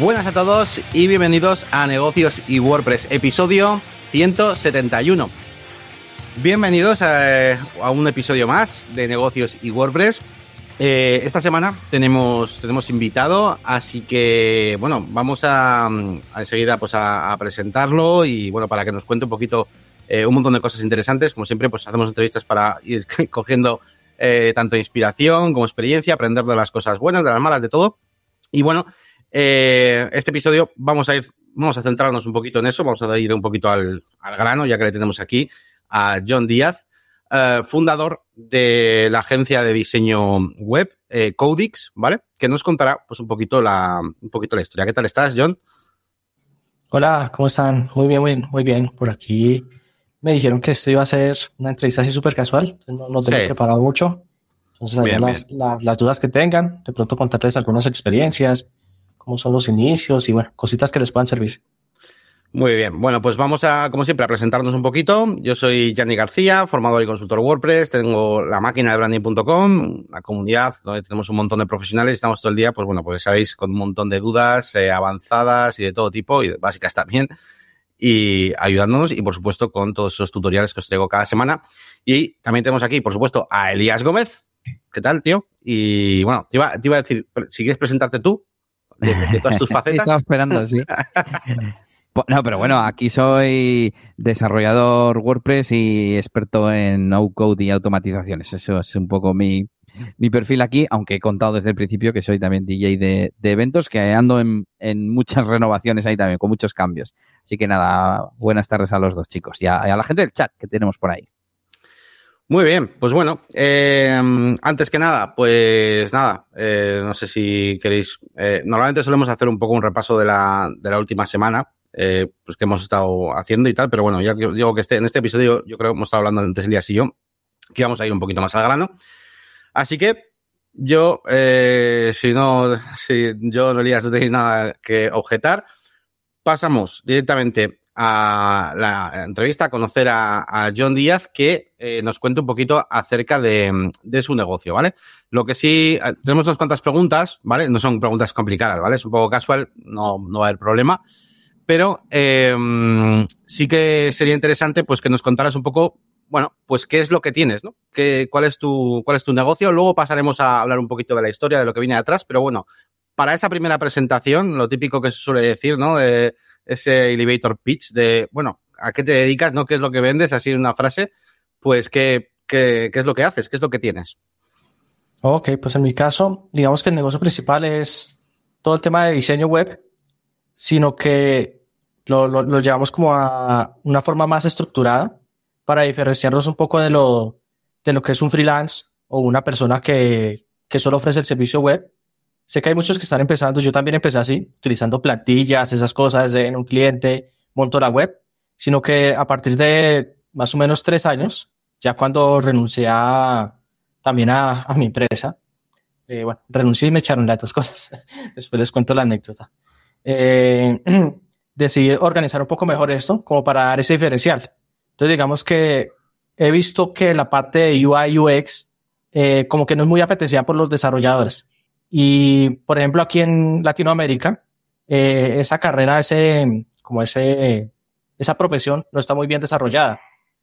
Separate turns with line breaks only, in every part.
Buenas a todos y bienvenidos a Negocios y WordPress, episodio 171. Bienvenidos a, a un episodio más de Negocios y WordPress. Eh, esta semana tenemos, tenemos invitado, así que bueno, vamos a, a enseguida pues a, presentarlo y bueno, para que nos cuente un poquito eh, un montón de cosas interesantes. Como siempre, pues hacemos entrevistas para ir cogiendo eh, tanto inspiración como experiencia, aprender de las cosas buenas, de las malas, de todo. Y bueno, eh, este episodio vamos a ir, vamos a centrarnos un poquito en eso, vamos a ir un poquito al, al grano, ya que le tenemos aquí a John Díaz, eh, fundador de la agencia de diseño web eh, Codix, ¿vale? Que nos contará pues un poquito la, un poquito la historia. ¿Qué tal estás, John?
Hola, ¿cómo están? Muy bien, muy bien, muy bien. Por aquí me dijeron que esto iba a ser una entrevista así súper casual, no, no tengo sí. preparado mucho. Entonces, bien, las, bien. La, las dudas que tengan, de pronto contarles algunas experiencias, cómo son los inicios y bueno, cositas que les puedan servir.
Muy bien, bueno, pues vamos a, como siempre, a presentarnos un poquito. Yo soy Gianni García, formador y consultor WordPress, tengo la máquina de branding.com, la comunidad donde tenemos un montón de profesionales, estamos todo el día, pues bueno, pues sabéis, con un montón de dudas eh, avanzadas y de todo tipo, y básicas también, y ayudándonos, y por supuesto con todos esos tutoriales que os traigo cada semana. Y también tenemos aquí, por supuesto, a Elías Gómez. ¿Qué tal, tío? Y bueno, te iba, te iba a decir, si quieres presentarte tú, de, de todas tus facetas.
Estaba esperando, sí. No, pero bueno, aquí soy desarrollador WordPress y experto en no-code y automatizaciones. Eso es un poco mi, mi perfil aquí, aunque he contado desde el principio que soy también DJ de, de eventos, que ando en, en, muchas renovaciones ahí también, con muchos cambios. Así que nada, buenas tardes a los dos chicos y a, y a la gente del chat que tenemos por ahí.
Muy bien, pues bueno, eh, antes que nada, pues nada, eh, no sé si queréis, eh, normalmente solemos hacer un poco un repaso de la, de la última semana, eh, pues que hemos estado haciendo y tal, pero bueno, ya digo que este, en este episodio yo creo que hemos estado hablando antes Elías y yo, que vamos a ir un poquito más al grano. Así que yo, eh, si no, si yo no Elías no tenéis nada que objetar, pasamos directamente a la entrevista, a conocer a, John Díaz, que eh, nos cuente un poquito acerca de, de, su negocio, ¿vale? Lo que sí, tenemos unas cuantas preguntas, ¿vale? No son preguntas complicadas, ¿vale? Es un poco casual, no, no va a haber problema pero eh, sí que sería interesante pues que nos contaras un poco, bueno, pues qué es lo que tienes, ¿no? ¿Qué, cuál, es tu, ¿Cuál es tu negocio? Luego pasaremos a hablar un poquito de la historia, de lo que viene atrás, pero bueno, para esa primera presentación, lo típico que se suele decir, ¿no? De ese elevator pitch de, bueno, ¿a qué te dedicas, no? ¿Qué es lo que vendes? Así una frase, pues ¿qué, qué, qué es lo que haces? ¿Qué es lo que tienes?
Ok, pues en mi caso, digamos que el negocio principal es todo el tema de diseño web, sino que lo, lo, lo, llevamos como a una forma más estructurada para diferenciarnos un poco de lo, de lo que es un freelance o una persona que, que solo ofrece el servicio web. Sé que hay muchos que están empezando, yo también empecé así, utilizando plantillas, esas cosas en un cliente, monto la web, sino que a partir de más o menos tres años, ya cuando renuncié a, también a, a mi empresa, eh, bueno, renuncié y me echaron las dos cosas. Después les cuento la anécdota. Eh, decidí organizar un poco mejor esto como para dar ese diferencial. Entonces, digamos que he visto que la parte de UI UX eh, como que no es muy apetecida por los desarrolladores. Y, por ejemplo, aquí en Latinoamérica, eh, esa carrera, ese, como ese, esa profesión no está muy bien desarrollada.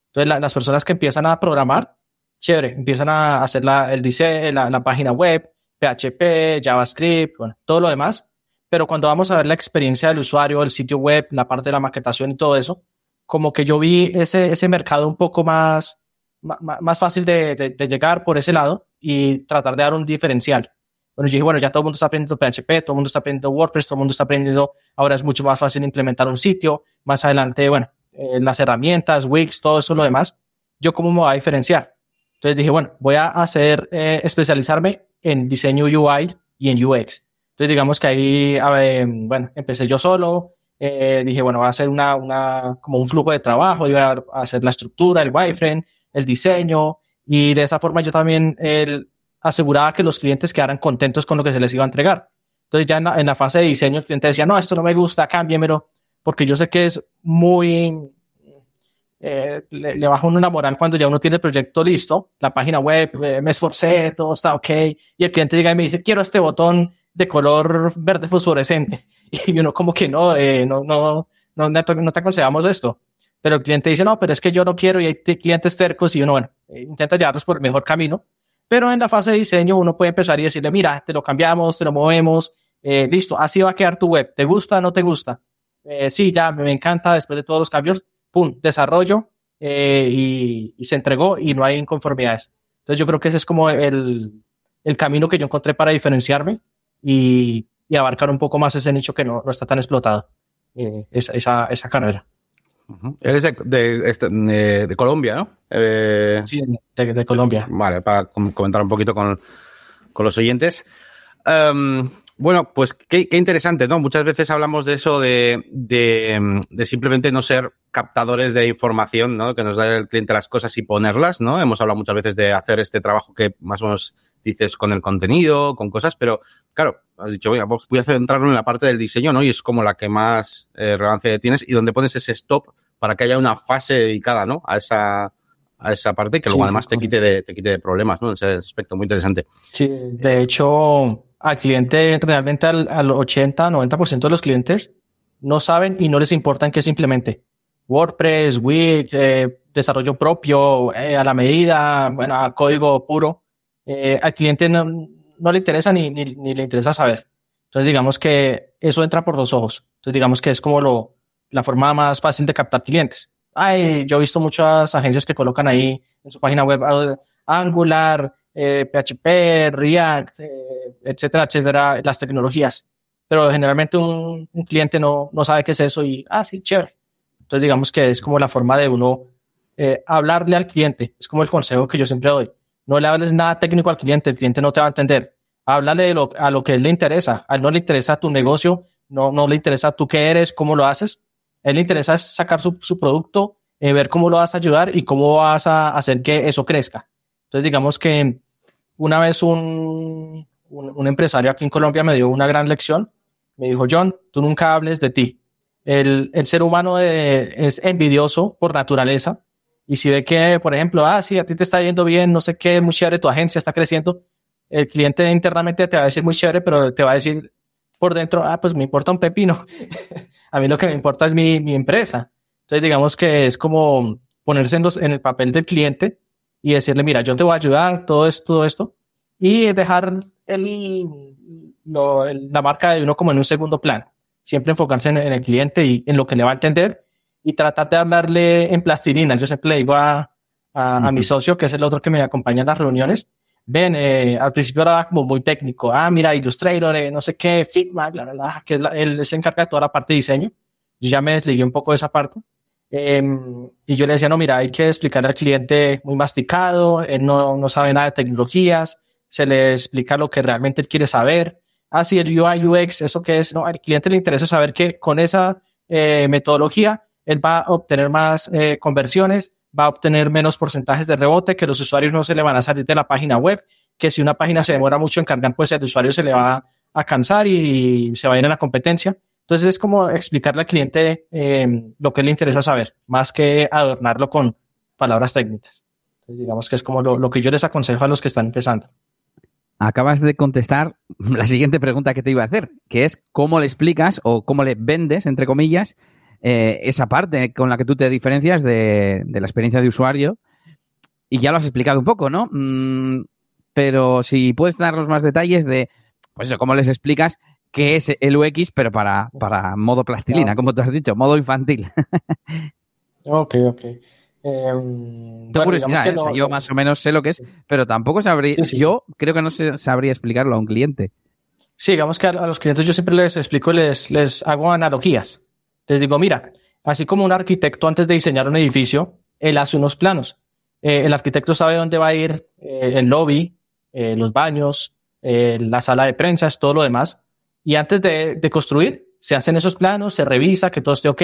Entonces, la, las personas que empiezan a programar, chévere, empiezan a hacer la, el diseño, la, la página web, PHP, JavaScript, bueno, todo lo demás, pero cuando vamos a ver la experiencia del usuario, el sitio web, la parte de la maquetación y todo eso, como que yo vi ese, ese mercado un poco más, más, más fácil de, de, de, llegar por ese lado y tratar de dar un diferencial. Bueno, yo dije, bueno, ya todo el mundo está aprendiendo PHP, todo el mundo está aprendiendo WordPress, todo el mundo está aprendiendo, ahora es mucho más fácil implementar un sitio, más adelante, bueno, eh, las herramientas, Wix, todo eso, lo demás, yo cómo me voy a diferenciar. Entonces dije, bueno, voy a hacer, eh, especializarme en diseño UI y en UX. Entonces, digamos que ahí, ver, bueno, empecé yo solo, eh, dije, bueno, va a ser una, una, como un flujo de trabajo, iba a hacer la estructura, el wireframe, el diseño, y de esa forma yo también el, aseguraba que los clientes quedaran contentos con lo que se les iba a entregar. Entonces, ya en la, en la fase de diseño, el cliente decía, no, esto no me gusta, cámbiemelo, porque yo sé que es muy, eh, le, le baja una moral cuando ya uno tiene el proyecto listo, la página web, eh, me esforcé, todo está ok, y el cliente llega y me dice, quiero este botón de color verde fosforescente. y uno como que no, eh, no, no, no, no te aconsejamos esto. Pero el cliente dice, no, pero es que yo no quiero y hay clientes tercos y uno, bueno, eh, intenta llevarlos por el mejor camino. Pero en la fase de diseño uno puede empezar y decirle, mira, te lo cambiamos, te lo movemos, eh, listo, así va a quedar tu web. ¿Te gusta no te gusta? Eh, sí, ya me encanta después de todos los cambios, pum, desarrollo eh, y, y, se entregó y no hay inconformidades. Entonces yo creo que ese es como el, el camino que yo encontré para diferenciarme y, y abarcar un poco más ese nicho que no, no está tan explotado, eh, esa, esa, esa carrera.
Eres de, de, de, de Colombia, ¿no?
Eh, sí, de, de, Colombia.
Vale, para comentar un poquito con, con los oyentes. Um, bueno, pues qué, qué, interesante, ¿no? Muchas veces hablamos de eso de, de, de, simplemente no ser captadores de información, ¿no? Que nos da el cliente las cosas y ponerlas, ¿no? Hemos hablado muchas veces de hacer este trabajo que más o menos dices con el contenido, con cosas, pero claro, has dicho, voy a, voy a centrarme en la parte del diseño, ¿no? Y es como la que más eh, relevancia tienes y donde pones ese stop para que haya una fase dedicada, ¿no? A esa, a esa parte que luego sí, además te quite de, te quite de problemas, ¿no? Ese aspecto muy interesante.
Sí, de hecho, al cliente, realmente al, al 80, 90% de los clientes no saben y no les importa en qué simplemente. WordPress, Wix, eh, desarrollo propio, eh, a la medida, bueno, a código puro. Eh, al cliente no, no le interesa ni, ni, ni, le interesa saber. Entonces, digamos que eso entra por los ojos. Entonces, digamos que es como lo, la forma más fácil de captar clientes. Ay, yo he visto muchas agencias que colocan ahí en su página web Angular, eh, PHP, React, eh, etcétera, etcétera, las tecnologías. Pero generalmente un, un, cliente no, no sabe qué es eso y, ah, sí, chévere. Entonces digamos que es como la forma de uno eh, hablarle al cliente. Es como el consejo que yo siempre doy. No le hables nada técnico al cliente, el cliente no te va a entender. Háblale de lo, a lo que él le interesa. A él no le interesa tu negocio, no, no le interesa tú qué eres, cómo lo haces. A él le interesa sacar su, su producto, eh, ver cómo lo vas a ayudar y cómo vas a hacer que eso crezca. Entonces digamos que una vez un, un, empresario aquí en Colombia me dio una gran lección. Me dijo, John, tú nunca hables de ti. El, ser humano de, es envidioso por naturaleza. Y si ve que, por ejemplo, ah, sí, a ti te está yendo bien, no sé qué, muy chévere, tu agencia está creciendo, el cliente internamente te va a decir muy chévere, pero te va a decir por dentro, ah, pues me importa un pepino. a mí lo que me importa es mi, empresa. Entonces, digamos que es como ponerse en el papel del cliente y decirle, mira, yo te voy a ayudar, todo esto, todo esto, y dejar el, lo, el, la marca de uno como en un segundo plano. Siempre enfocarse en, en, el cliente y en lo que le va a entender y tratar de hablarle en plastilina. Yo siempre le digo a, a, a mi socio, que es el otro que me acompaña en las reuniones, ven, eh, al principio era como muy técnico, ah, mira, Illustrator, eh, no sé qué, Figma, bla, bla, bla, que es la, él se encarga de toda la parte de diseño. Yo ya me desligué un poco de esa parte eh, y yo le decía, no, mira, hay que explicar al cliente muy masticado, él no, no sabe nada de tecnologías, se le explica lo que realmente él quiere saber. Ah, sí, el UI, UX, eso que es, no, al cliente le interesa saber que con esa eh, metodología él va a obtener más eh, conversiones, va a obtener menos porcentajes de rebote, que los usuarios no se le van a salir de la página web, que si una página se demora mucho en cargar, pues el usuario se le va a cansar y se va a ir a la competencia. Entonces es como explicarle al cliente eh, lo que le interesa saber, más que adornarlo con palabras técnicas. Digamos que es como lo, que yo les aconsejo a los que están empezando.
Acabas de contestar la siguiente pregunta que te iba a hacer, que es cómo le explicas o cómo le vendes, entre comillas, eh, esa parte con la que tú te diferencias de, de, la experiencia de usuario. Y ya lo has explicado un poco, ¿no? Mm, pero si puedes darnos más detalles de, pues eso, cómo les explicas que es el UX, pero para, para modo plastilina, no. como tú has dicho, modo infantil.
ok, ok. Eh,
bueno, curiosidad, ¿eh? no, o sea, yo más o menos sé lo que es, pero tampoco sabría, sí, sí, yo creo que no sabría explicarlo a un cliente.
Sí, digamos que a, a, los clientes yo siempre les explico, les, les hago analogías. Les digo, mira, así como un arquitecto antes de diseñar un edificio, él hace unos planos. Eh, el arquitecto sabe dónde va a ir eh, el lobby, eh, los baños, la sala de prensa, todo lo demás y antes de, de, construir, se hacen esos planos, se revisa que todo esté ok.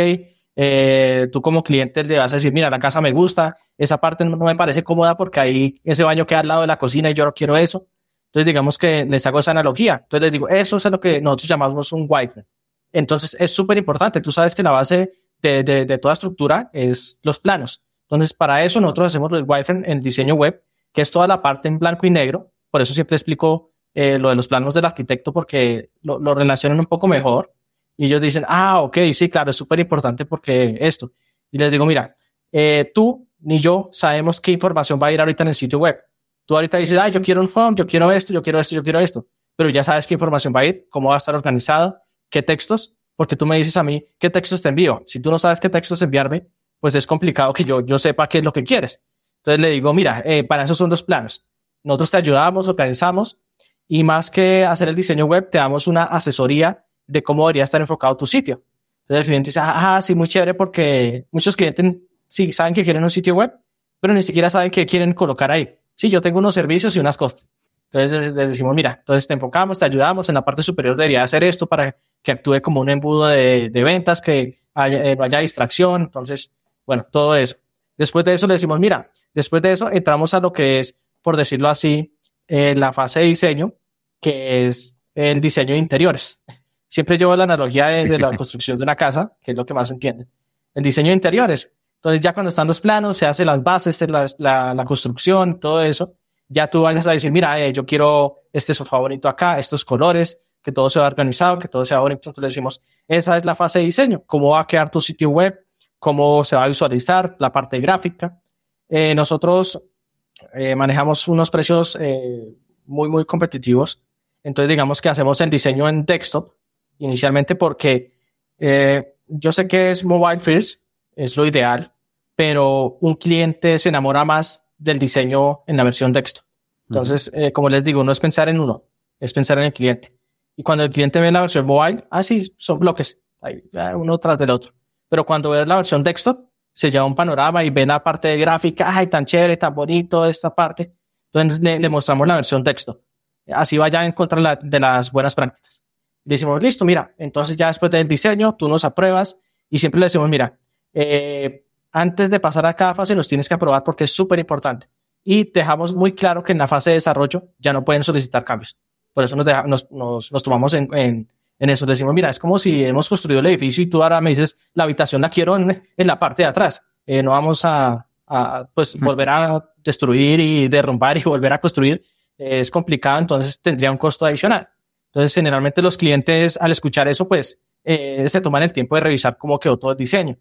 Eh, tú como cliente le vas a decir, mira, la casa me gusta, esa parte no, me parece cómoda porque ahí ese baño queda al lado de la cocina y yo no quiero eso. Entonces digamos que les hago esa analogía. Entonces les digo, eso es lo que nosotros llamamos un wireframe. Entonces es súper importante. Tú sabes que la base de, toda estructura es los planos. Entonces para eso nosotros hacemos el wireframe en diseño web, que es toda la parte en blanco y negro. Por eso siempre explico eh, lo de los planos del arquitecto porque lo, lo relacionan un poco mejor. Y ellos dicen, ah, ok, sí, claro, es súper importante porque esto. Y les digo, mira, eh, tú ni yo sabemos qué información va a ir ahorita en el sitio web. Tú ahorita dices, ah, yo quiero un form, yo quiero esto, yo quiero esto, yo quiero esto. Pero ya sabes qué información va a ir, cómo va a estar organizada, qué textos, porque tú me dices a mí qué textos te envío. Si tú no sabes qué textos enviarme, pues es complicado que yo, yo sepa qué es lo que quieres. Entonces le digo, mira, eh, para eso son dos planos. Nosotros te ayudamos, organizamos y más que hacer el diseño web, te damos una asesoría de cómo debería estar enfocado tu sitio. Entonces el cliente dice, ah, sí, muy chévere porque muchos clientes sí saben que quieren un sitio web, pero ni siquiera saben qué quieren colocar ahí. Sí, yo tengo unos servicios y unas cosas. Entonces le decimos, mira, entonces te enfocamos, te ayudamos, en la parte superior debería hacer esto para que actúe como un embudo de, de ventas, que haya, eh, no haya distracción. Entonces, bueno, todo eso. Después de eso le decimos, mira, después de eso entramos a lo que es, por decirlo así, eh, la fase de diseño, que es el diseño de interiores. Siempre llevo la analogía de, la construcción de una casa, que es lo que más entienden. El diseño de interiores. Entonces ya cuando están los planos, se hacen las bases, la, la, la construcción, todo eso ya tú vayas a decir, mira, eh, yo quiero este sofá bonito acá, estos colores, que todo sea organizado, que todo sea bonito. Entonces le decimos, esa es la fase de diseño, cómo va a quedar tu sitio web, cómo se va a visualizar, la parte gráfica. Eh, nosotros eh, manejamos unos precios eh, muy, muy competitivos. Entonces digamos que hacemos el diseño en desktop inicialmente porque eh, yo sé que es mobile first, es lo ideal, pero un cliente se enamora más del diseño en la versión texto. Entonces, eh, como les digo, no es pensar en uno, es pensar en el cliente. Y cuando el cliente ve la versión mobile, ah, sí, son bloques, ahí, uno tras del otro. Pero cuando ve la versión desktop, se lleva un panorama y ve la parte de gráfica, ay, tan chévere, tan bonito esta parte. Entonces le, le mostramos la versión texto. Así vaya en contra la, de las buenas prácticas. Le decimos, listo, mira, entonces ya después del diseño, tú nos apruebas y siempre le decimos, mira, eh, antes de pasar a cada fase los tienes que aprobar porque es súper importante. Y dejamos muy claro que en la fase de desarrollo ya no pueden solicitar cambios. Por eso nos, nos, nos, nos, tomamos en, en, en, eso. Decimos, mira, es como si hemos construido el edificio y tú ahora me dices, la habitación la quiero en, en la parte de atrás. Eh, no vamos a, a pues, volver a destruir y derrumbar y volver a construir. Eh, es complicado, entonces tendría un costo adicional. Entonces, generalmente los clientes al escuchar eso, pues, eh, se toman el tiempo de revisar cómo quedó todo el diseño.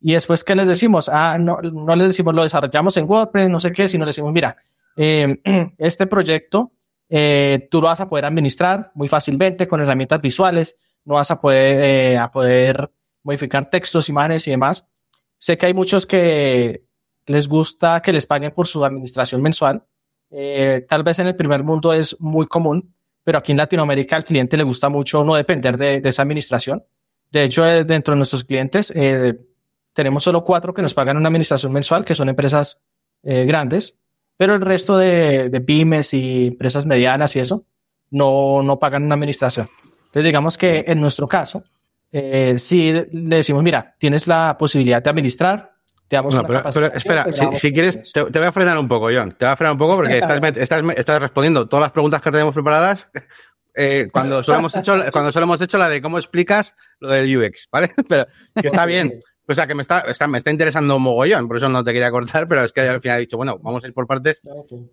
Y después, ¿qué les decimos? Ah, no, no les decimos, lo desarrollamos en WordPress, no sé qué, sino les decimos, mira, eh, este proyecto eh, tú lo vas a poder administrar muy fácilmente con herramientas visuales, no vas a poder, eh, a poder modificar textos, imágenes y demás. Sé que hay muchos que les gusta que les paguen por su administración mensual. Eh, tal vez en el primer mundo es muy común, pero aquí en Latinoamérica al cliente le gusta mucho no depender de, de esa administración. De hecho, eh, dentro de nuestros clientes, eh, tenemos solo cuatro que nos pagan una administración mensual, que son empresas eh, grandes, pero el resto de, de, pymes y empresas medianas y eso no, no pagan una administración. Entonces, digamos que en nuestro caso, eh, si le decimos, mira, tienes la posibilidad de administrar,
no, pero, pero espera, si, si, quieres, te, te, voy a frenar un poco, John. Te voy a frenar un poco porque estás, estás, estás respondiendo todas las preguntas que tenemos preparadas eh, cuando, solo hemos hecho, cuando solo hemos hecho la de cómo explicas lo del UX, ¿vale? Pero que está bien. O sea, que me está, está, me está interesando mogollón, por eso no te quería cortar, pero es que al final he dicho, bueno, vamos a ir por partes,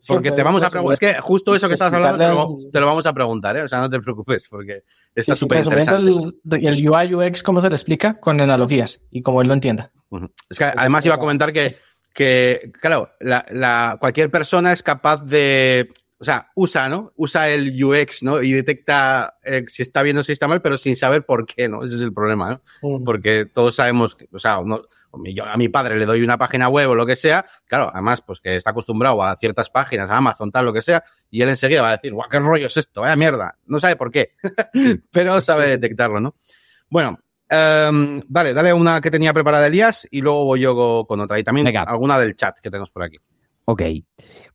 porque te vamos a preguntar. Es que justo eso que estabas hablando te lo, te lo, vamos a preguntar, ¿eh? O sea, no te preocupes, porque está súper sí, interesante.
El, el, UI UX, ¿cómo se le explica? Con analogías y como él lo entienda.
Uh -huh. Es que además iba a comentar que, que claro, la, la, cualquier persona es capaz de o sea, usa, ¿no? Usa el UX, ¿no? Y detecta eh, si está bien o si está mal, pero sin saber por qué, ¿no? Ese es el problema, ¿no? Porque todos sabemos, que, o sea, yo a mi padre le doy una página web o lo que sea, claro, además, pues que está acostumbrado a ciertas páginas, a Amazon, tal, lo que sea, y él enseguida va a decir, guau, qué rollo es esto, vaya mierda. No sabe por qué, pero sabe detectarlo, ¿no? Bueno, um, dale, dale una que tenía preparada Elías y luego voy yo con otra. Y también Venga. alguna del chat que tenemos por aquí.
Ok.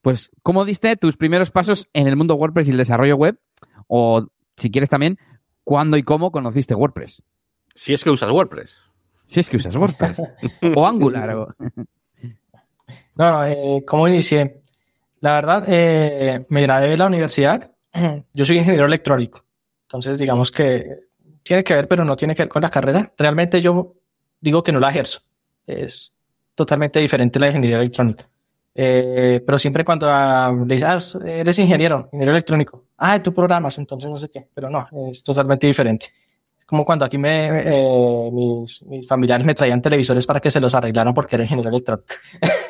Pues, ¿cómo diste tus primeros pasos en el mundo WordPress y el desarrollo web? O, si quieres también, ¿cuándo y cómo conociste WordPress?
Si es que usas WordPress.
Si es que usas WordPress. o Angular. O...
No, no, eh, ¿cómo inicié? La verdad, eh, me gradué de la universidad. Yo soy ingeniero electrónico. Entonces, digamos que tiene que ver, pero no tiene que ver con la carrera. Realmente yo digo que no la ejerzo. Es totalmente diferente la ingeniería electrónica. Eh, pero siempre cuando le dices, ah, eres ingeniero, ingeniero electrónico, ah, tú programas, entonces no sé qué, pero no, es totalmente diferente. como cuando aquí me, eh, mis, mis, familiares me traían televisores para que se los arreglaran porque era ingeniero electrónico.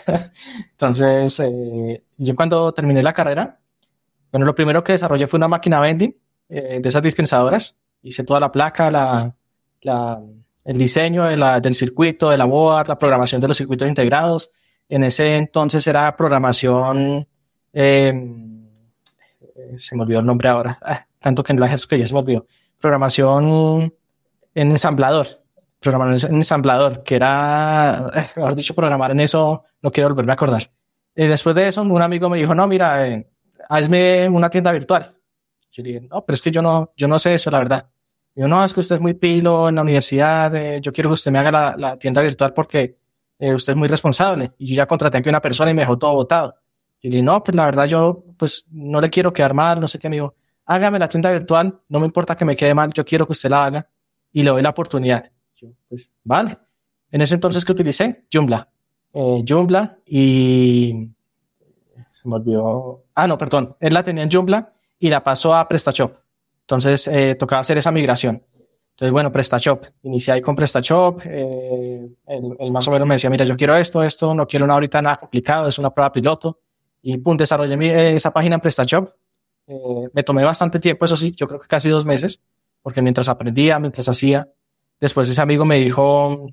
Entonces, eh, yo cuando terminé la carrera, bueno, lo primero que desarrollé fue una máquina vending eh, de esas dispensadoras. Hice toda la placa, la, la, el diseño de la, del circuito, de la board, la programación de los circuitos integrados. En ese entonces era programación, em, se me olvidó el nombre ahora, ah, tanto que en la que ya se me olvidó programación en ensamblador, programación en ensamblador, que era, eh, mejor dicho, programar en eso, no quiero volverme a acordar. Y después de eso, un amigo me dijo, no, mira, eh, hazme una tienda virtual. Yo dije, no, pero es que yo no, yo no sé eso, la verdad. yo, no, es que usted es muy pilo en la universidad, eh, yo quiero que usted me haga la tienda virtual porque eh, usted es muy responsable. Y yo ya contraté aquí una persona y me dejó todo votado. Y le dije, no, pues la verdad yo, pues no le quiero quedar mal, no sé qué, amigo hágame la tienda virtual, no me importa que me quede mal, yo quiero que usted la haga y le doy la oportunidad. Pues, vale. En ese entonces que utilicé, Joomla. Eh, Joomla y se me olvidó. Ah, no, perdón. Él la tenía en Joomla y la pasó a PrestaShop. Entonces eh, tocaba hacer esa migración. Entonces, bueno, PrestaShop. Inicié ahí con PrestaShop. Eh, él, más o menos me decía, mira, yo quiero esto, esto, no quiero una ahorita nada complicado, es una prueba piloto. Y pum, desarrollé mi, esa página en PrestaShop eh, me tomé bastante tiempo, eso sí, yo creo que casi dos meses, porque mientras aprendía, mientras hacía, después ese amigo me dijo,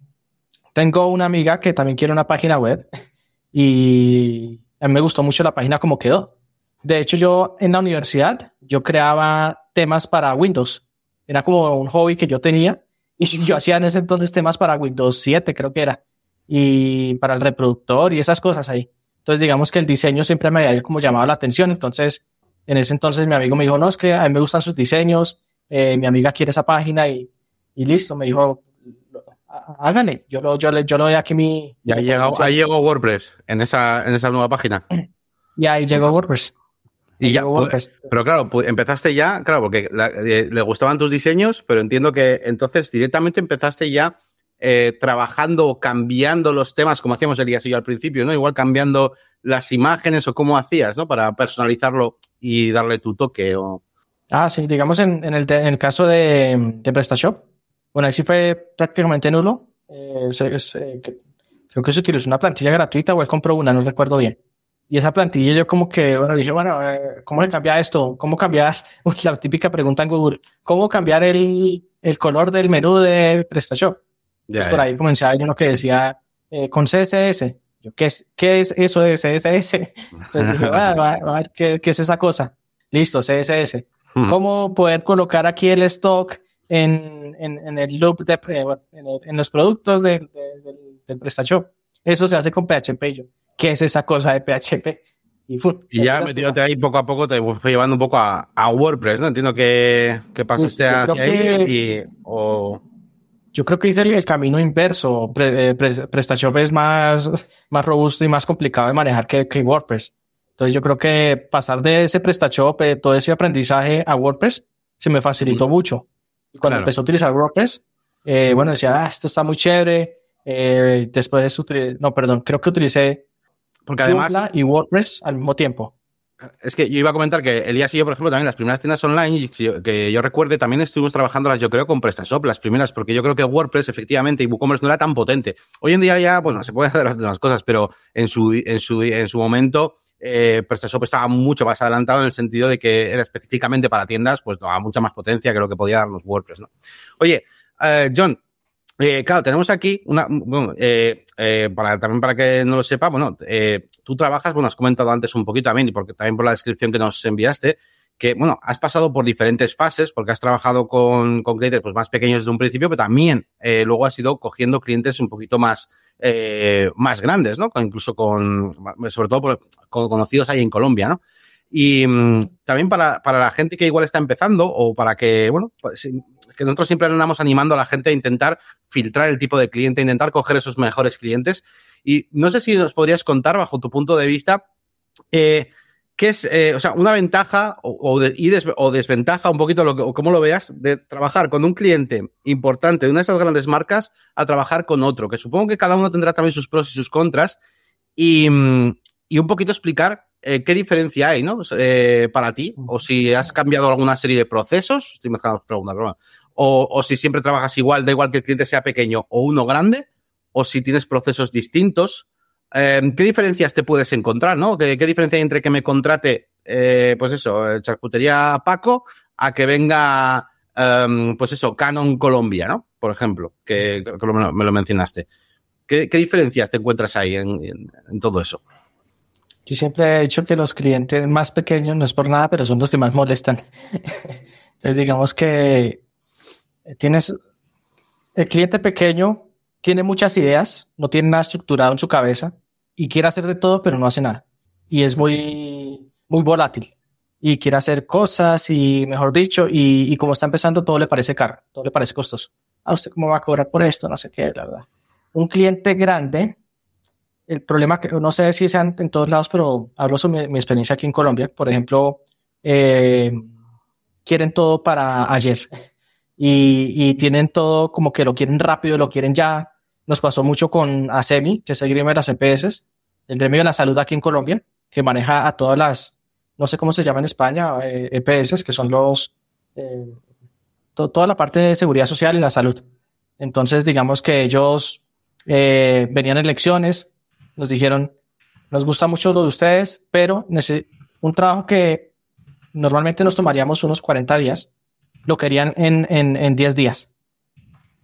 tengo una amiga que también quiere una página web y a mí me gustó mucho la página como quedó. De hecho, yo en la universidad, yo creaba temas para Windows. Era como un hobby que yo tenía y yo hacía en ese entonces temas para Windows 7, creo que era, y para el reproductor y esas cosas ahí. Entonces, digamos que el diseño siempre me había como llamado la atención. Entonces, en ese entonces mi amigo me dijo, no, es que a mí me gustan sus diseños, eh, mi amiga quiere esa página y, y listo, me dijo, háganle, yo lo, yo, yo lo doy aquí mi...
Y ahí llegó, ahí llegó WordPress, en esa, en esa nueva página.
Y ahí llegó WordPress.
Y ya, pues, pero claro, pues empezaste ya, claro, porque eh, le gustaban tus diseños, pero entiendo que entonces directamente empezaste ya eh, trabajando, cambiando los temas, como hacíamos Elías y yo al principio, ¿no? Igual cambiando las imágenes o cómo hacías, ¿no? Para personalizarlo y darle tu toque o...
Ah, sí, digamos en, en, el, en el, caso de, de, PrestaShop, bueno, ahí sí fue prácticamente nulo. Eh, eh, creo que se utilizó una plantilla gratuita o él compró una, no recuerdo bien. Y esa plantilla yo como que, bueno, dije, bueno, ¿cómo se cambia esto? ¿Cómo cambiar? La típica pregunta en Google, ¿cómo cambiar el, el color del menú de PrestaShop? Yeah, por ahí comencé a uno que decía eh, con CSS. Yo, ¿qué es, ¿qué es eso de CSS? Entonces dije, a ver, ¿qué, ¿qué, es esa cosa? Listo, CSS. ¿Cómo poder colocar aquí el stock en, en, en el loop de, eh, en, en, los productos de, de, del, del PrestaShop? Eso se hace con PHP. Yo, ¿qué es esa cosa de PHP?
Y, y ya metiéndote ahí poco a poco te fue llevando un poco a, a WordPress, ¿no? Entiendo que, que pasaste hacia ahí y, o
yo creo que hice el, camino inverso. Eh, PrestaShop es más, más robusto y más complicado de manejar que, que WordPress. Entonces yo creo que pasar de ese PrestaShop, eh, todo ese aprendizaje a WordPress, se me facilitó mucho. Y cuando empecé a utilizar WordPress, eh, bueno, decía, ah, esto está muy chévere. Eh, después, no, perdón, creo que utilicé
porque además
y WordPress al mismo tiempo.
Es que yo iba a comentar que Elías y yo, por ejemplo, también las primeras tiendas online, que yo recuerde, también estuvimos trabajándolas, yo creo, con PrestaShop, las primeras, porque yo creo que WordPress, efectivamente, y WooCommerce no era tan potente. Hoy en día ya, bueno, se puede hacer las cosas, pero en su, en su, en su momento, eh, PrestaShop estaba mucho más adelantado en el sentido de que era específicamente para tiendas, pues daba mucha más potencia que lo que podía darnos WordPress, ¿no? Oye, eh, John, eh, claro, tenemos aquí una, bueno, eh, eh, para, también para que no lo sepa, bueno, eh, tú trabajas, bueno, has comentado antes un poquito también, y porque también por la descripción que nos enviaste, que, bueno, has pasado por diferentes fases, porque has trabajado con, con clientes pues, más pequeños desde un principio, pero también eh, luego has ido cogiendo clientes un poquito más, eh, más grandes, ¿no? Incluso con, sobre todo con conocidos ahí en Colombia, ¿no? Y mmm, también para, para la gente que igual está empezando o para que, bueno, pues, que nosotros siempre andamos animando a la gente a intentar filtrar el tipo de cliente, intentar coger esos mejores clientes. Y no sé si nos podrías contar, bajo tu punto de vista, eh, qué es, eh, o sea, una ventaja o, o, de, y des, o desventaja, un poquito, lo que, o cómo lo veas, de trabajar con un cliente importante de una de esas grandes marcas a trabajar con otro, que supongo que cada uno tendrá también sus pros y sus contras. Y, y un poquito explicar eh, qué diferencia hay, ¿no? Eh, para ti, o si has cambiado alguna serie de procesos, estoy mezclando preguntas, pero o, si siempre trabajas igual, da igual que el cliente sea pequeño o uno grande, o si tienes procesos distintos. Em, ¿Qué diferencias te puedes encontrar, no? ¿Qué, diferencia hay entre que me contrate, eh, pues eso, charcutería Paco, a que venga, em, pues eso, Canon Colombia, ¿no? Por ejemplo, que, me lo mencionaste. ¿Qué, diferencias te encuentras ahí en, todo eso?
Yo siempre he dicho que los clientes más pequeños no es por nada, pero son los que más molestan. Entonces, digamos que tienes el cliente pequeño tiene muchas ideas, no tiene nada estructurado en su cabeza y quiere hacer de todo, pero no hace nada. Y es muy, muy volátil y quiere hacer cosas y, mejor dicho, y, y como está empezando, todo le parece caro, todo le parece costoso. ¿A ah, usted cómo va a cobrar por esto? No sé qué, la verdad. Un cliente grande, el problema que no sé si sean en todos lados, pero hablo sobre mi, experiencia aquí en Colombia. Por ejemplo, eh, quieren todo para ayer y, y, tienen todo como que lo quieren rápido, lo quieren ya. Nos pasó mucho con ASEMI, que es el gremio de las EPS, el gremio de la salud aquí en Colombia, que maneja a todas las, no sé cómo se llama en España, EPS, eh, que son los, eh, toda la parte de seguridad social y la salud. Entonces, digamos que ellos eh, venían elecciones, nos dijeron, nos gusta mucho lo de ustedes, pero un trabajo que normalmente nos tomaríamos unos 40 días, lo querían en, en, en 10 días.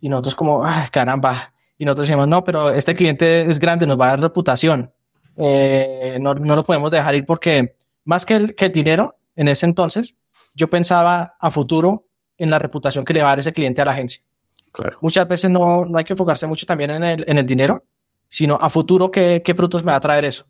Y nosotros como, ah, caramba, y nosotros decimos, no, pero este cliente es grande, nos va a dar reputación. Eh, no, no, lo podemos dejar ir porque más que el, que el dinero, en ese entonces, yo pensaba a futuro en la reputación que le va a dar ese cliente a la agencia. Claro. Muchas veces no, no hay que enfocarse mucho también en el, en el dinero, sino a futuro qué, qué frutos me va a traer eso.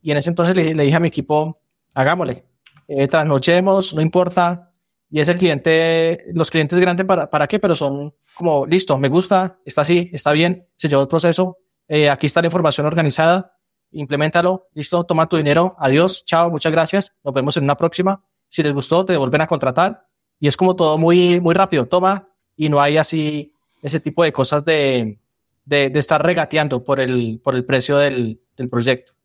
Y en ese entonces le, le, dije a mi equipo, hagámosle, eh, trasnochemos, no importa, y es el cliente, los clientes grandes para, para qué, pero son como, listo, me gusta, está así, está bien, se llevó el proceso, eh, aquí está la información organizada, implementalo, listo, toma tu dinero, adiós, chao, muchas gracias, nos vemos en una próxima. Si les gustó, te vuelven a contratar y es como todo muy, muy rápido, toma y no hay así ese tipo de cosas de, de, de estar regateando por el, por el precio del, del proyecto.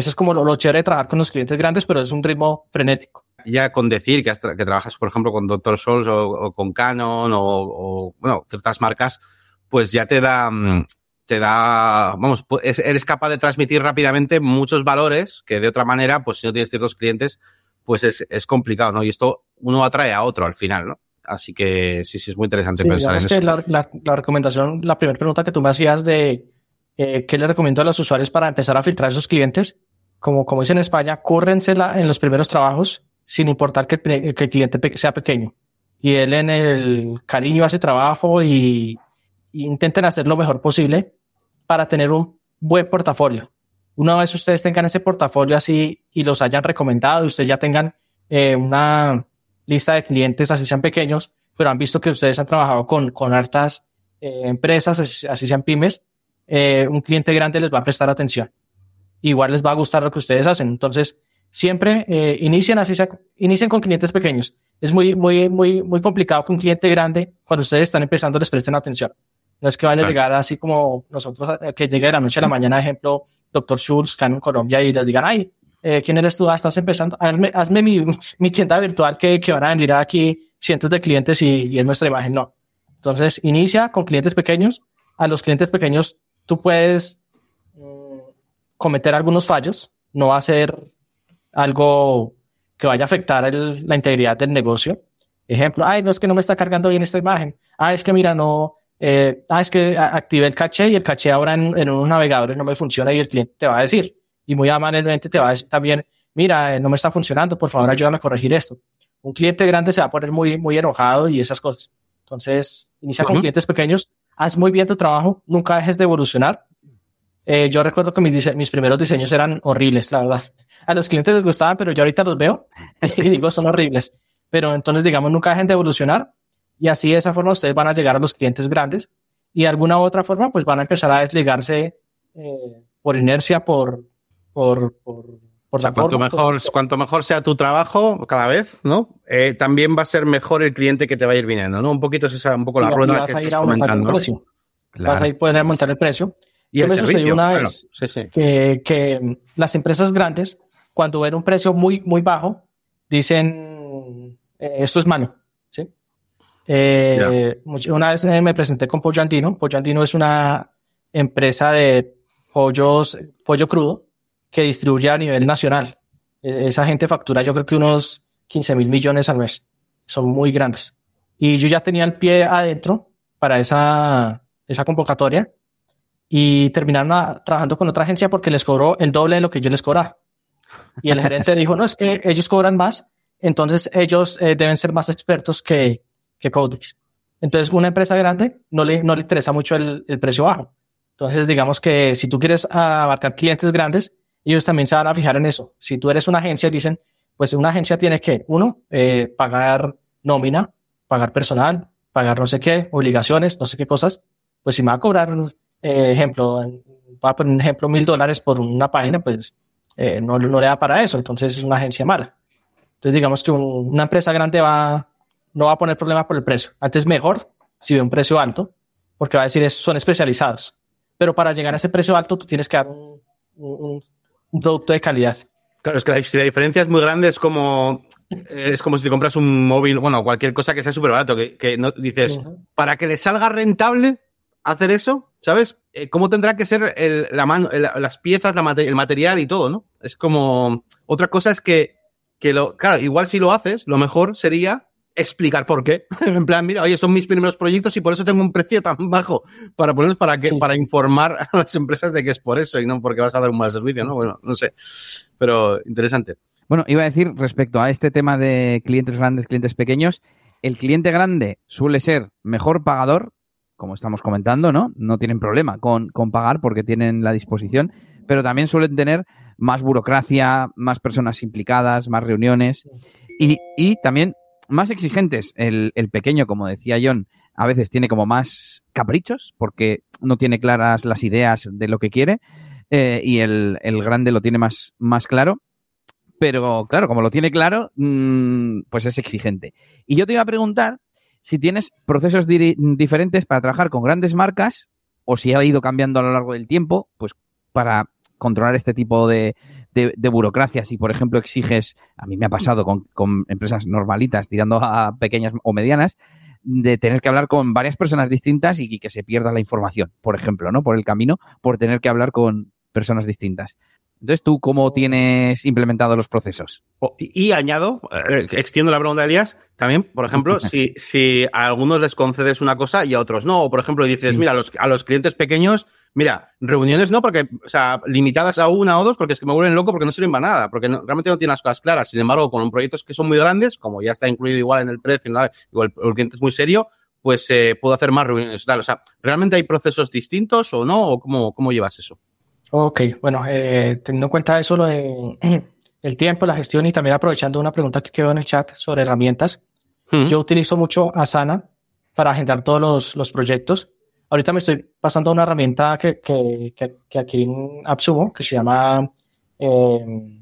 Eso es como lo, lo chévere de trabajar con los clientes grandes, pero es un ritmo frenético
ya con decir que, que trabajas, por ejemplo, con Dr. Souls o, con Canon o, bueno, ciertas marcas, pues ya te da, mm, te da, vamos, eres capaz de transmitir rápidamente muchos valores que de otra manera, pues si no tienes ciertos clientes, pues es, es complicado, ¿no? Y esto uno atrae a otro al final, ¿no? Así que sí, sí, es muy interesante pensar en eso.
la, la, recomendación, la primera pregunta que tú me hacías de eh, qué le recomiendo a los usuarios para empezar a filtrar esos clientes, como, como dice en España, cúrrensela en los primeros trabajos sin importar que el, cliente sea pequeño. Y él en el cariño hace trabajo y, intenten hacer lo mejor posible para tener un buen portafolio. Una vez ustedes tengan ese portafolio así y los hayan recomendado ustedes ya tengan eh, una lista de clientes, así sean pequeños, pero han visto que ustedes han trabajado con, con hartas eh, empresas, así, sean pymes, eh, un cliente grande les va a prestar atención. Igual les va a gustar lo que ustedes hacen. Entonces, siempre eh, inician así, inician con clientes pequeños. Es muy, muy, muy, muy complicado que un cliente grande, cuando ustedes están empezando, les presten atención. No es que vayan a llegar así como nosotros, eh, que llegue de la noche a la mañana, ejemplo, Dr. Schultz, en Colombia, y les digan, ay, eh, ¿quién eres tú? Ah, estás empezando, hazme, hazme mi, mi, tienda virtual que, que van a venir aquí cientos de clientes y, y es nuestra imagen. No. Entonces, inicia con clientes pequeños. A los clientes pequeños tú puedes cometer algunos fallos. No va a ser algo que vaya a afectar la integridad del negocio. Ejemplo, ay, no es que no me está cargando bien esta imagen. Ah, es que mira, no, eh, ah, es que activé el caché y el caché ahora en, en unos navegadores no me funciona y el cliente te va a decir. Y muy amablemente te va a decir también, mira, eh, no me está funcionando, por favor ayúdame a corregir esto. Un cliente grande se va a poner muy, muy enojado y esas cosas. Entonces, inicia con clientes pequeños, haz muy bien tu trabajo, nunca dejes de evolucionar. Eh, yo recuerdo que mis, mis primeros diseños eran horribles, la verdad a los clientes les gustaban, pero yo ahorita los veo y digo, son horribles. Pero entonces, digamos, nunca dejen de evolucionar y así de esa forma ustedes van a llegar a los clientes grandes y de alguna u otra forma, pues van a empezar a desligarse eh, por inercia, por, por, por,
por cuanto, mejor, cuanto mejor sea tu trabajo cada vez, ¿no? Eh, también va a ser mejor el cliente que te va a ir viniendo, ¿no? Un poquito es esa, un poco la rueda que estás comentando.
Claro. Vas a ir poder aumentar el precio. Y me sucedió una vez Que, que las empresas grandes cuando ven un precio muy, muy bajo, dicen, eh, esto es malo, ¿sí? Eh, una vez me presenté con Pollo Andino. Pollo Andino es una empresa de pollos, pollo crudo que distribuye a nivel nacional. E, esa gente factura yo creo que unos 15 mil millones al mes. Son muy grandes. Y yo ya tenía el pie adentro para esa, esa convocatoria y terminaron trabajando con otra agencia porque les cobró el doble de lo que yo les cobraba. Y el gerente dijo, no, es que ellos cobran más, entonces ellos eh, deben ser más expertos que, que Codex. Entonces, una empresa grande no le, no le interesa mucho el, el precio bajo. Entonces, digamos que si tú quieres abarcar clientes grandes, ellos también se van a fijar en eso. Si tú eres una agencia, dicen, pues una agencia tiene que, uno, eh, pagar nómina, pagar personal, pagar no sé qué, obligaciones, no sé qué cosas. Pues si me va a cobrar eh, ejemplo, va a poner un ejemplo, mil dólares por una página, pues eh, no, no, le da para eso, entonces es una agencia mala. Entonces digamos que una empresa grande va, no va a poner problema por el precio. Antes mejor si ve un precio alto, porque va a decir, es, son especializados. Pero para llegar a ese precio alto, tú tienes que dar un, un, un producto de calidad.
Claro, es que la, la, diferencia es muy grande, es como, es como si te compras un móvil, bueno, cualquier cosa que sea súper barato, que, que no, dices, uh -huh. para que le salga rentable hacer eso, ¿sabes? Eh, ¿Cómo tendrá que ser el, la mano, el, las piezas, la el material y todo, ¿no? Es como, otra cosa es que, que lo, claro, igual si lo haces, lo mejor sería explicar por qué. en plan, mira, oye, son mis primeros proyectos y por eso tengo un precio tan bajo para ponerlos para que, sí. para informar a las empresas de que es por eso y no porque vas a dar un mal servicio, ¿no? Bueno, no sé. Pero interesante.
Bueno, iba a decir respecto a este tema de clientes grandes, clientes pequeños, el cliente grande suele ser mejor pagador, como estamos comentando, ¿no? No tienen problema con, con pagar porque tienen la disposición, pero también suelen tener más burocracia, más personas implicadas, más reuniones y, y también más exigentes. El, el, pequeño, como decía John, a veces tiene como más caprichos porque no tiene claras las ideas de lo que quiere eh, y el, el, grande lo tiene más, más claro. Pero claro, como lo tiene claro, mmm, pues es exigente. Y yo te iba a preguntar si tienes procesos di diferentes para trabajar con grandes marcas o si ha ido cambiando a lo largo del tiempo, pues para controlar este tipo de, de, de, burocracia. Si, por ejemplo, exiges, a mí me ha pasado con, con, empresas normalitas tirando a pequeñas o medianas, de tener que hablar con varias personas distintas y que se pierda la información, por ejemplo, ¿no? Por el camino, por tener que hablar con personas distintas. Entonces, ¿tú cómo tienes implementados los procesos?
Oh, y, y, añado, eh, extiendo la pregunta de Elías, también, por ejemplo, si, si a algunos les concedes una cosa y a otros no, o por ejemplo dices, sí. mira, a los, a los clientes pequeños, mira, reuniones no, porque, o sea, limitadas a una o dos, porque es que me vuelven loco porque no sirven para nada, porque no, realmente no tienen las cosas claras. Sin embargo, con proyectos que son muy grandes, como ya está incluido igual en el precio, igual el, el cliente es muy serio, pues eh, puedo hacer más reuniones. Tal. O sea, ¿realmente hay procesos distintos o no? ¿O cómo, cómo llevas eso?
Ok, bueno, eh, teniendo en cuenta eso, lo de el tiempo, la gestión y también aprovechando una pregunta que quedó en el chat sobre herramientas, yo utilizo mucho Asana para agendar todos los, los, proyectos. Ahorita me estoy pasando a una herramienta que, que, que, que aquí en AppSumo, que se llama eh,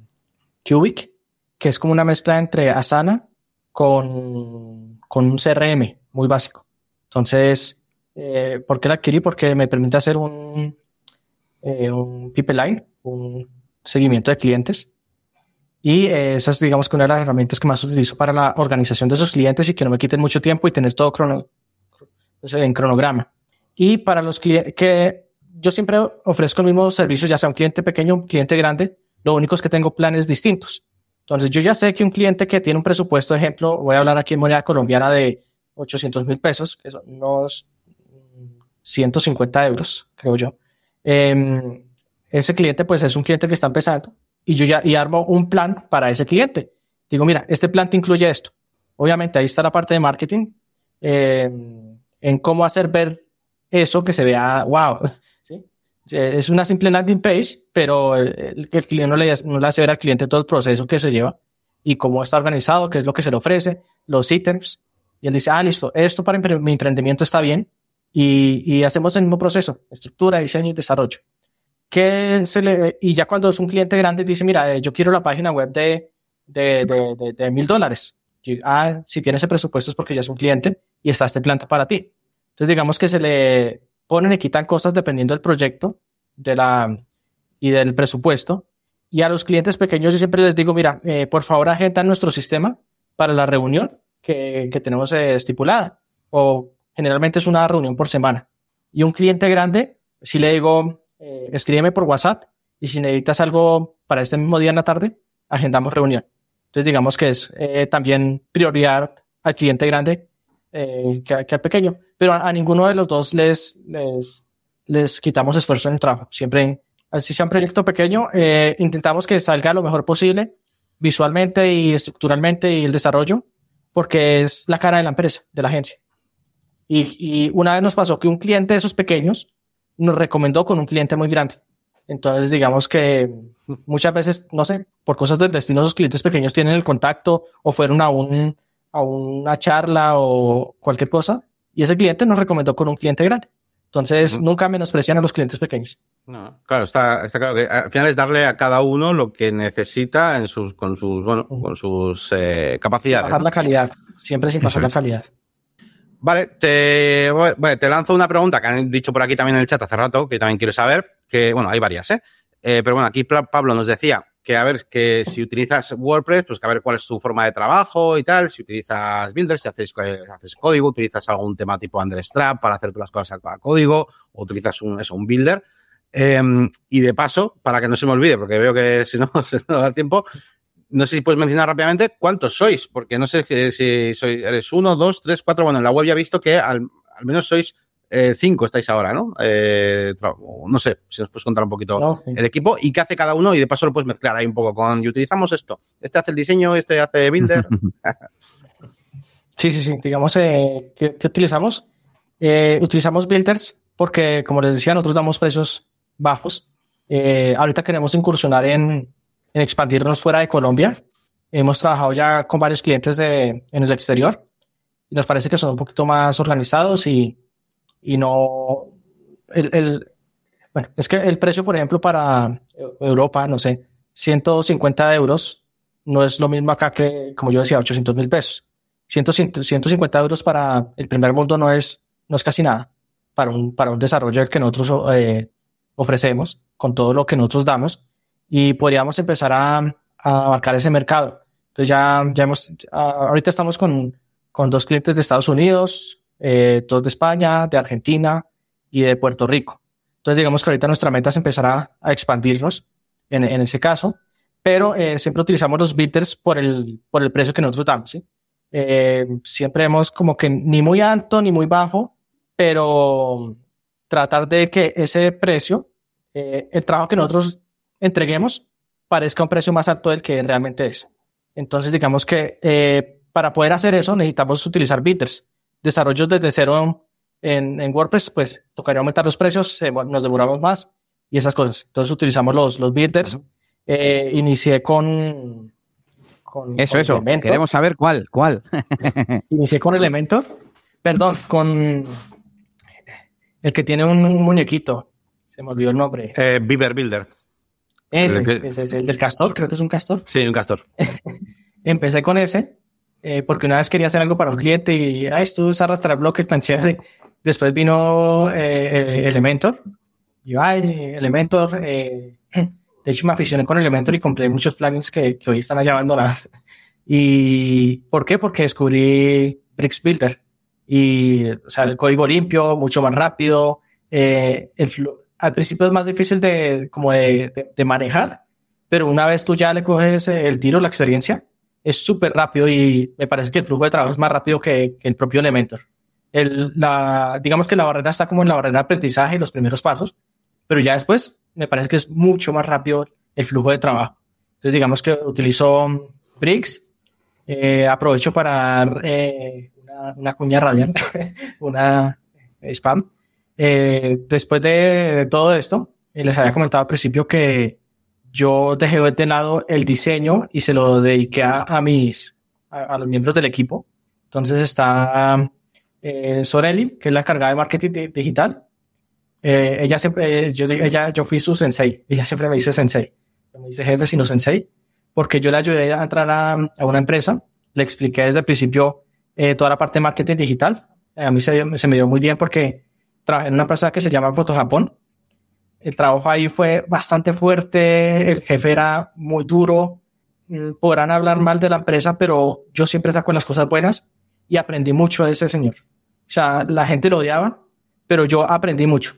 Cubic, que es como una mezcla entre Asana con, con un CRM muy básico. Entonces, eh, ¿por qué la adquirí? Porque me permite hacer un, eh, un pipeline, un seguimiento de clientes. Y eh, esa es, digamos, que una de las herramientas que más utilizo para la organización de esos clientes y que no me quiten mucho tiempo y tener todo crono, o sea, en cronograma. Y para los clientes que yo siempre ofrezco el mismo servicio, ya sea un cliente pequeño, un cliente grande, lo único es que tengo planes distintos. Entonces, yo ya sé que un cliente que tiene un presupuesto, ejemplo, voy a hablar aquí en moneda colombiana de 800 mil pesos, que son unos 150 euros, creo yo eh, ese cliente pues es un cliente que está empezando y yo ya y armo un plan para ese cliente. Digo, mira, este plan te incluye esto. Obviamente ahí está la parte de marketing, eh, en cómo hacer ver eso que se vea, wow. ¿sí? Es una simple landing page, pero el, el cliente no le, no le hace ver al cliente todo el proceso que se lleva y cómo está organizado, qué es lo que se le ofrece, los ítems. Y él dice, ah, listo, esto para mi emprendimiento está bien, y, y, hacemos el mismo proceso, estructura, diseño y desarrollo. Que se le, y ya cuando es un cliente grande dice, mira, eh, yo quiero la página web de, de, mil dólares. Ah, si tiene ese presupuesto es porque ya es un cliente y está este plan para ti. Entonces digamos que se le ponen y quitan cosas dependiendo del proyecto de la, y del presupuesto. Y a los clientes pequeños yo siempre les digo, mira, eh, por favor agenda nuestro sistema para la reunión que, que tenemos eh, estipulada o generalmente es una reunión por semana. Y un cliente grande, si le digo, eh, escríbeme por WhatsApp y si necesitas algo para este mismo día en la tarde, agendamos reunión. Entonces digamos que es eh, también prioridad al cliente grande eh, que, al pequeño. Pero a, ninguno de los dos les, les, les quitamos esfuerzo en el trabajo. Siempre, si sea un proyecto pequeño, eh, intentamos que salga lo mejor posible visualmente y estructuralmente y el desarrollo, porque es la cara de la empresa, de la agencia. Y, y una vez nos pasó que un cliente de esos pequeños nos recomendó con un cliente muy grande. Entonces, digamos que muchas veces, no sé, por cosas del destino, esos clientes pequeños tienen el contacto o fueron a, un, a una charla o cualquier cosa y ese cliente nos recomendó con un cliente grande. Entonces, nunca menosprecian a los clientes pequeños.
No, claro, está, está claro que al final es darle a cada uno lo que necesita en sus, con sus, bueno, con sus eh, capacidades.
Sin bajar la calidad, siempre sin bajar la calidad.
Vale, te, bueno, te lanzo una pregunta que han dicho por aquí también en el chat hace rato, que también quiero saber, que, bueno, hay varias, ¿eh? eh pero bueno, aquí Pablo nos decía que a ver, que si utilizas WordPress, pues que a ver cuál es tu forma de trabajo y tal, si utilizas builders, si haces, haces código, utilizas algún tema tipo Understrap para hacer todas las cosas a código, o utilizas un, eso, un builder. Em, y de paso, para que no se me olvide, porque veo que si no se no da tiempo, no sé si puedes mencionar rápidamente cuántos sois, porque no sé si sois, eres uno, dos, tres, cuatro. Bueno, en la web ya he visto que al, al menos sois eh, cinco estáis ahora, ¿no? Eh, no sé si nos puedes contar un poquito el equipo y qué hace cada uno y de paso lo puedes mezclar ahí un poco con y utilizamos esto. Este hace el diseño, este hace builder.
sí, sí, sí. Digamos, eh, ¿qué, utilizamos? Eh, utilizamos builders porque, como les decía, nosotros damos precios bajos. ahorita queremos incursionar en, en expandirnos fuera de Colombia. Hemos trabajado ya con varios clientes de, en el exterior y nos parece que son un poquito más organizados y, y no el, el, bueno, es que el precio, por ejemplo, para Europa, no sé, 150 euros no es lo mismo acá que, como yo decía, 800 mil pesos. 150 euros para el primer mundo no es, no es casi nada para un, para un desarrollo que nosotros eh, ofrecemos con todo lo que nosotros damos y podríamos empezar a, a abarcar ese mercado. Entonces ya, ya hemos, ahorita estamos con, con dos clientes de Estados Unidos, eh, de España, de Argentina y de Puerto Rico. Entonces digamos que ahorita nuestra meta es empezar a, expandirnos en, en, ese caso, pero eh, siempre utilizamos los bitters por el, por el precio que nosotros damos. ¿sí? Eh, siempre hemos como que ni muy alto ni muy bajo, pero tratar de que ese precio, eh, el trabajo que nosotros entreguemos parezca un precio más alto del que realmente es. Entonces, digamos que eh, para poder hacer eso necesitamos utilizar bidders. Desarrollos desde cero en, en WordPress, pues tocaría aumentar los precios, nos demoramos más y esas cosas. Entonces utilizamos los, los bidders. Eh, inicié con,
con eso, eso. Queremos saber cuál, cuál.
inicié con Elementor. Perdón, con el que tiene un muñequito. Se me olvidó el nombre.
Eh, Beaver Builder.
Ese, ese es el del castor, creo que es un castor.
Sí, un castor.
Empecé con ese, eh, porque una vez quería hacer algo para un cliente y, ay, esto es arrastrar bloques tan chévere. Después vino eh, Elementor. Yo, ay, Elementor. Eh, de hecho, me aficioné con Elementor y compré muchos plugins que, que hoy están allá abandonados. ¿Y por qué? Porque descubrí Bricks Builder. Y, o sea, el código limpio, mucho más rápido. Eh, el, al principio es más difícil de, como de, de, manejar, pero una vez tú ya le coges el tiro, la experiencia, es súper rápido y me parece que el flujo de trabajo es más rápido que, el propio Elementor. El, la, digamos que la barrera está como en la barrera de aprendizaje y los primeros pasos, pero ya después me parece que es mucho más rápido el flujo de trabajo. Entonces digamos que utilizo Bricks, eh, aprovecho para eh, una, una cuña radial, una spam, eh, después de, todo esto, eh, les había comentado al principio que yo dejé de lado el diseño y se lo dediqué a, mis, a, los miembros del equipo. Entonces está eh, Soreli, que es la cargada de marketing digital. Eh, ella siempre, yo, ella, yo fui su sensei. Ella siempre me dice sensei. No me dice jefe, sino sensei. Porque yo le ayudé a entrar a, una empresa. Le expliqué desde el principio toda la parte de marketing digital. A mí se me dio muy bien porque trabajé en una empresa que se llama Foto Japón. El trabajo ahí fue bastante fuerte, el jefe era muy duro. Mm, podrán hablar mal de la empresa, pero yo siempre saco las cosas buenas y aprendí mucho de ese señor. O sea, la gente lo odiaba, pero yo aprendí mucho.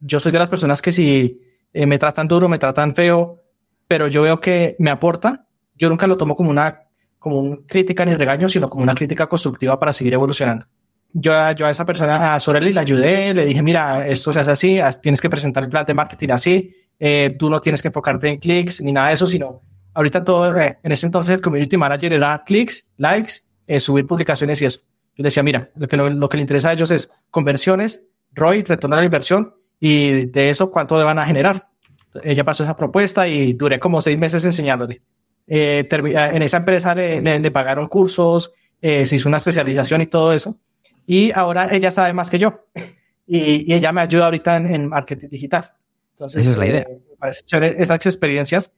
Yo soy de las personas que si eh, me tratan duro, me tratan feo, pero yo veo que me aporta. Yo nunca lo tomo como una, como una crítica ni regaño, sino como una crítica constructiva para seguir evolucionando. Yo, yo a esa persona, a Sorelli, le ayudé, le dije, mira, esto se hace así, tienes que presentar el plan de marketing así, eh, tú no tienes que enfocarte en clics ni nada de eso, sino ahorita todo, eh, en ese entonces el community manager era clics, likes, eh, subir publicaciones y eso. Yo decía, mira, lo que, lo, que le interesa a ellos es conversiones, ROI, retorno a la inversión y de eso cuánto le van a generar. Ella pasó esa propuesta y duré como seis meses enseñándole. Eh, en esa empresa le, le, pagaron cursos, eh, se hizo una especialización y todo eso. Y ahora ella sabe más que yo. Y, y ella me ayuda ahorita en, en marketing digital. Entonces,
Esa es la idea.
Eh, esas experiencias.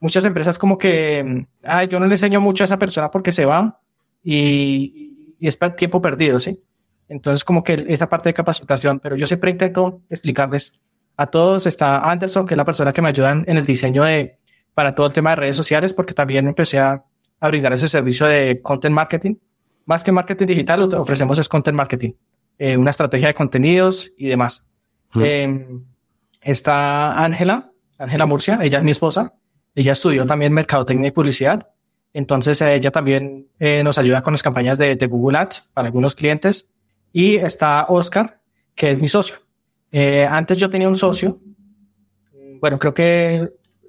Muchas empresas como que, ay, yo no le enseño mucho a esa persona porque se va y, y es tiempo perdido, ¿sí? Entonces, como que esa parte de capacitación, pero yo siempre intento explicarles a todos. Está Anderson, que es la persona que me ayuda en, el diseño de, para todo el tema de redes sociales, porque también empecé a, a brindar ese servicio de content marketing. Más que marketing digital, ofrecemos es content marketing, eh, una estrategia de contenidos y demás. Eh, está Ángela, Ángela Murcia, ella es mi esposa. Ella estudió también mercadotecnia y publicidad. Entonces ella también eh, nos ayuda con las campañas de, de, Google Ads para algunos clientes. Y está Oscar, que es mi socio. Eh, antes yo tenía un socio. Bueno, creo que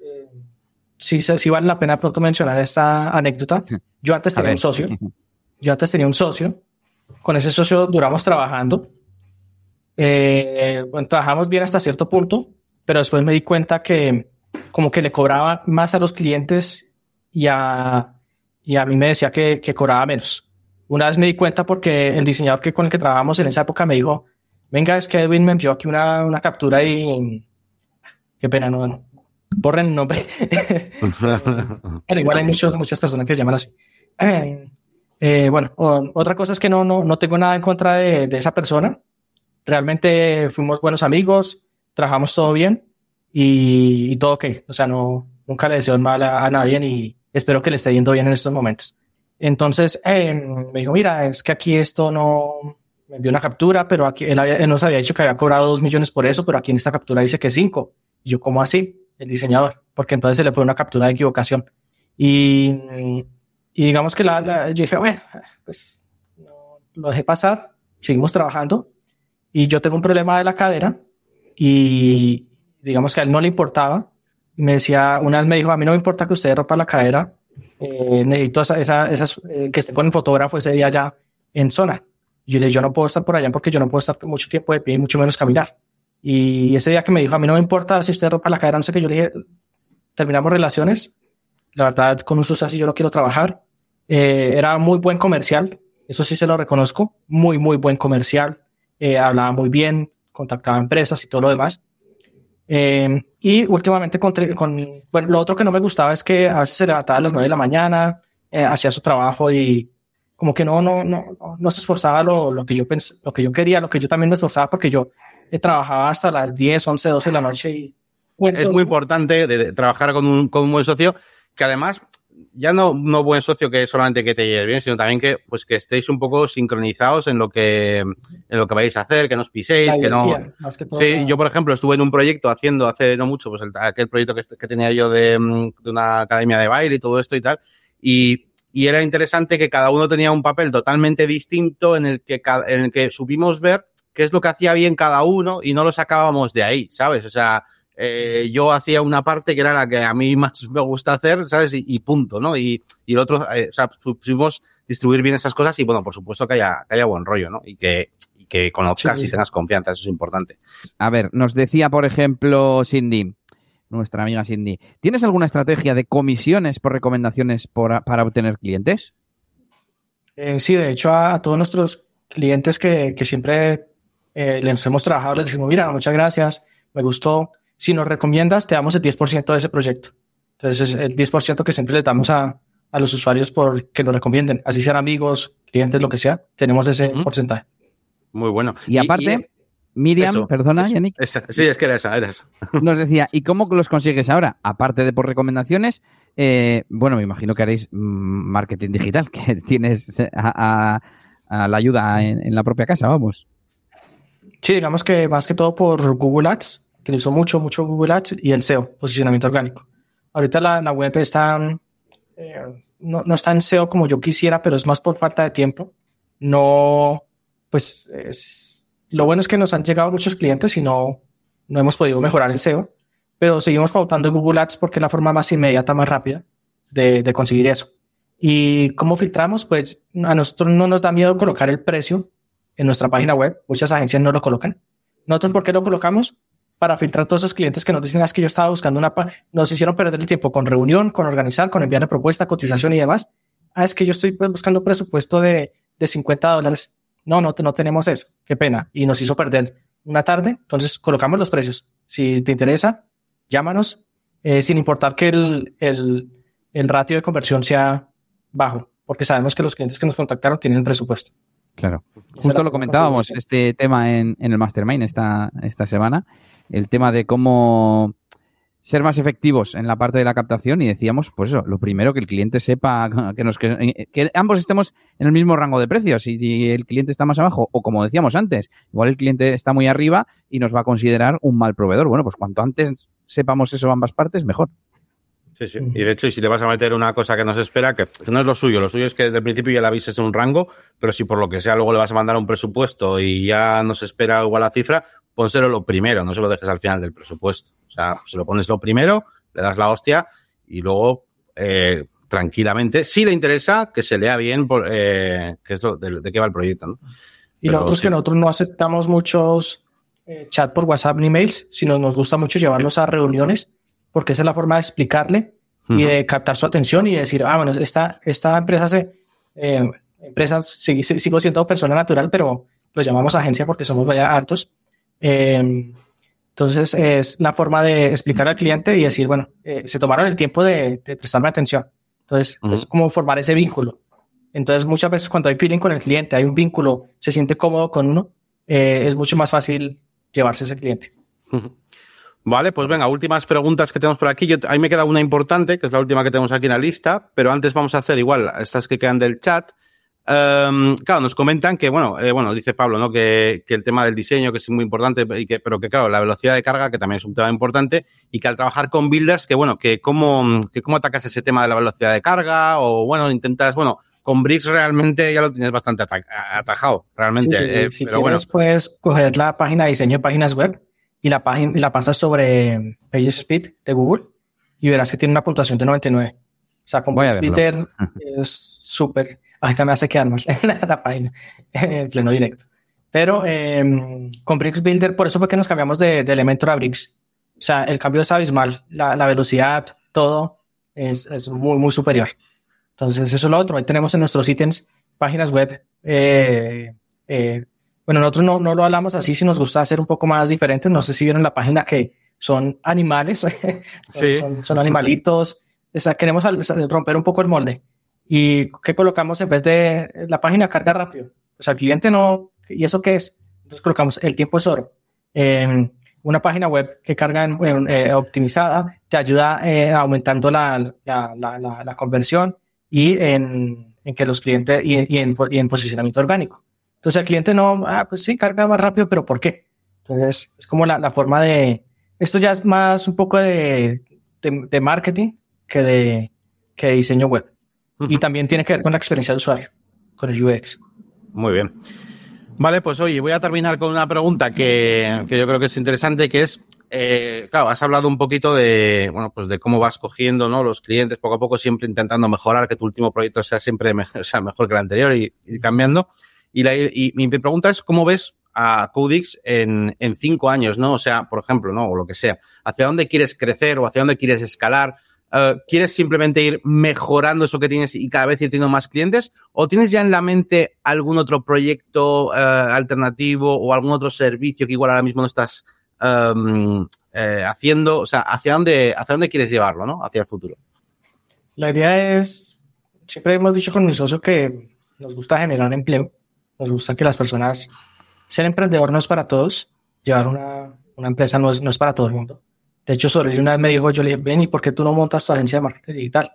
eh, sí, sí vale la pena pronto mencionar esta anécdota. Yo antes tenía un socio. Yo antes tenía un socio. Con ese socio duramos trabajando. Eh, bueno, trabajamos bien hasta cierto punto, pero después me di cuenta que como que le cobraba más a los clientes y a, y a mí me decía que, que cobraba menos. Una vez me di cuenta porque el diseñador que con el que trabajamos en esa época me dijo, venga, es que Edwin me envió aquí una, una captura y qué pena, no, borren el nombre. Pero igual hay muchos, muchas personas que se llaman así. Eh, bueno, o, otra cosa es que no, no, no tengo nada en contra de, de, esa persona. Realmente fuimos buenos amigos, trabajamos todo bien y, y todo ok. O sea, no, nunca le deseo mal a, a, nadie y espero que le esté yendo bien en estos momentos. Entonces, eh, me dijo, mira, es que aquí esto no, me envió una captura, pero aquí él, había, él, nos había dicho que había cobrado dos millones por eso, pero aquí en esta captura dice que cinco. Y yo, ¿cómo así? El diseñador, porque entonces se le fue una captura de equivocación. Y, y digamos que la, la, yo dije, bueno, pues no, lo dejé pasar, seguimos trabajando y yo tengo un problema de la cadera y digamos que a él no le importaba. Y me decía, una vez me dijo, a mí no me importa que usted rompa la cadera, eh, necesito esa, esa, esas, eh, que esté con el fotógrafo ese día ya en zona. Y yo le dije, yo no puedo estar por allá porque yo no puedo estar mucho tiempo de pie y mucho menos caminar. Y ese día que me dijo, a mí no me importa si usted rompa la cadera, no sé qué, yo le dije, terminamos relaciones. La verdad, con un así yo no quiero trabajar. Eh, era muy buen comercial, eso sí se lo reconozco, muy, muy buen comercial. Eh, hablaba muy bien, contactaba empresas y todo lo demás. Eh, y últimamente con, con, bueno, lo otro que no me gustaba es que a veces se levantaba a las nueve de la mañana, eh, hacía su trabajo y como que no, no, no, no se esforzaba lo, lo que yo pensé, lo que yo quería, lo que yo también me esforzaba porque yo trabajaba hasta las 10, 11, 12 de la noche y
bueno, es muy importante de, de trabajar con un, con un buen socio que además ya no, no buen socio que solamente que te lleves bien, sino también que, pues, que estéis un poco sincronizados en lo que, en lo que vais a hacer, que no os piséis, que no.
Que todo,
sí, yo, por ejemplo, estuve en un proyecto haciendo hace no mucho, pues el, aquel proyecto que, que tenía yo de, de, una academia de baile y todo esto y tal. Y, y era interesante que cada uno tenía un papel totalmente distinto en el que, en el que supimos ver qué es lo que hacía bien cada uno y no lo sacábamos de ahí, ¿sabes? O sea, eh, yo hacía una parte que era la que a mí más me gusta hacer, ¿sabes? Y, y punto, ¿no? Y, y el otro, eh, o sea, supimos distribuir bien esas cosas y, bueno, por supuesto que haya, que haya buen rollo, ¿no? Y que, y que conozcas sí, sí. y tengas confianza, eso es importante.
A ver, nos decía, por ejemplo, Cindy, nuestra amiga Cindy, ¿tienes alguna estrategia de comisiones por recomendaciones por, para obtener clientes?
Eh, sí, de hecho, a, a, todos nuestros clientes que, que siempre eh, les hemos trabajado, les decimos, mira, muchas gracias, me gustó, si nos recomiendas, te damos el 10% de ese proyecto. Entonces, es el 10% que siempre le damos a, a los usuarios por que nos recomienden, así sean amigos, clientes, lo que sea, tenemos ese uh -huh. porcentaje.
Muy bueno.
Y, y aparte, y, Miriam, eso, perdona,
eso,
Yannick.
Esa, sí, es que era esa, era esa.
Nos decía, ¿y cómo los consigues ahora? Aparte de por recomendaciones, eh, bueno, me imagino que haréis marketing digital, que tienes a, a, la ayuda en, la propia casa, vamos.
Sí, digamos que más que todo por Google Ads, que uso mucho, mucho Google Ads y el SEO, posicionamiento orgánico. Ahorita la, la web está, eh, no, no, está en SEO como yo quisiera, pero es más por falta de tiempo. No, pues es, lo bueno es que nos han llegado muchos clientes y no, no hemos podido mejorar el SEO, pero seguimos pautando en Google Ads porque es la forma más inmediata, más rápida de, de conseguir eso. ¿Y cómo filtramos? Pues a nosotros no nos da miedo colocar el precio en nuestra página web. Muchas agencias no lo colocan. Nosotros, ¿por qué lo colocamos? Para filtrar todos esos clientes que nos dicen, ah, es que yo estaba buscando una, nos hicieron perder el tiempo con reunión, con organizar, con enviar propuesta, cotización y demás. Ah, es que yo estoy pues, buscando presupuesto de, de 50 dólares. No, no, no tenemos eso. Qué pena. Y nos hizo perder una tarde. Entonces colocamos los precios. Si te interesa, llámanos, eh, sin importar que el, el, el ratio de conversión sea bajo, porque sabemos que los clientes que nos contactaron tienen presupuesto.
Claro. Justo lo comentábamos, este tema en, en, el Mastermind esta, esta semana, el tema de cómo ser más efectivos en la parte de la captación y decíamos, pues eso, lo primero que el cliente sepa que, nos, que, que ambos estemos en el mismo rango de precios. Si el cliente está más abajo, o como decíamos antes, igual el cliente está muy arriba y nos va a considerar un mal proveedor. Bueno, pues cuanto antes sepamos eso ambas partes, mejor.
Sí, sí. Y de hecho, y si le vas a meter una cosa que nos espera, que, no es lo suyo, lo suyo es que desde el principio ya le avises un rango, pero si por lo que sea luego le vas a mandar un presupuesto y ya nos espera igual la cifra, pónselo lo primero, no se lo dejes al final del presupuesto. O sea, se lo pones lo primero, le das la hostia y luego eh, tranquilamente, si le interesa, que se lea bien por, eh, qué es lo de, de, qué va el proyecto. ¿no?
Y Pero, sí. que nosotros no aceptamos muchos eh, chat por WhatsApp ni mails, sino nos gusta mucho llevarlos a reuniones porque esa es la forma de explicarle uh -huh. y de captar su atención y decir, ah, bueno, esta, esta empresa se, eh, empresas, sigo, sigo siendo persona natural, pero lo llamamos agencia porque somos vaya hartos. Eh, entonces es la forma de explicar al cliente y decir, bueno, eh, se tomaron el tiempo de, de prestarme atención. Entonces uh -huh. es como formar ese vínculo. Entonces muchas veces cuando hay feeling con el cliente, hay un vínculo, se siente cómodo con uno, eh, es mucho más fácil llevarse ese cliente.
Uh -huh. Vale, pues venga, últimas preguntas que tenemos por aquí. Yo, ahí me queda una importante, que es la última que tenemos aquí en la lista, pero antes vamos a hacer igual estas que quedan del chat. Um, claro, nos comentan que, bueno, eh, bueno, dice Pablo, ¿no? Que, que, el tema del diseño, que es muy importante, y que, pero que, claro, la velocidad de carga, que también es un tema importante, y que al trabajar con builders, que, bueno, que cómo, que cómo atacas ese tema de la velocidad de carga, o, bueno, intentas, bueno, con Bricks realmente ya lo tienes bastante atajado, realmente.
Sí, sí, eh, si pero quieres, bueno. puedes coger la página de diseño de páginas web y la página la pasas sobre PageSpeed de Google y verás que tiene una puntuación de 99. O sea, con Twitter es súper. Ahorita me hace quedar mal la página, en pleno directo. Pero eh, con Bricks Builder, por eso fue que nos cambiamos de, de Elementor a Bricks. O sea, el cambio es abismal. La, la velocidad, todo es, es, muy, muy superior. Entonces, eso es lo otro. Ahí tenemos en nuestros ítems páginas web eh, eh, bueno, nosotros no, no lo hablamos así, si nos gusta hacer un poco más diferentes. No sé si vieron la página que son animales,
sí.
son, son, animalitos. O sea, queremos romper un poco el molde. ¿Y qué colocamos en vez de la página carga rápido? O sea, el cliente no, ¿y eso qué es? Entonces colocamos el tiempo es oro. Eh, una página web que carga en, eh, optimizada te ayuda eh, aumentando la, la, la, la, conversión y en, en que los clientes y, y, en, y en posicionamiento orgánico. Entonces el cliente no, ah, pues sí, carga más rápido, pero ¿por qué? Entonces es como la, la forma de, esto ya es más un poco de, de, de marketing que de, que de diseño web. Uh -huh. Y también tiene que ver con la experiencia de usuario, con el UX.
Muy bien. Vale, pues oye, voy a terminar con una pregunta que, que yo creo que es interesante, que es, eh, claro, has hablado un poquito de, bueno, pues de cómo vas cogiendo, ¿no? Los clientes poco a poco, siempre intentando mejorar, que tu último proyecto sea siempre sea mejor que el anterior y, y cambiando. Y, la, y mi pregunta es, ¿cómo ves a Codix en, en cinco años, ¿no? O sea, por ejemplo, ¿no? O lo que sea. ¿Hacia dónde quieres crecer o hacia dónde quieres escalar? Uh, ¿Quieres simplemente ir mejorando eso que tienes y cada vez ir teniendo más clientes? ¿O tienes ya en la mente algún otro proyecto uh, alternativo o algún otro servicio que igual ahora mismo no estás um, eh, haciendo? O sea, ¿hacia dónde, ¿hacia dónde quieres llevarlo, no? Hacia el futuro.
La idea es, siempre hemos dicho con mi socio que nos gusta generar empleo nos gusta que las personas, ser emprendedor no es para todos, llevar una, una empresa no es, no es para todo el mundo. De hecho, sobre una vez me dijo, yo le dije, ven, ¿y por qué tú no montas tu agencia de marketing digital?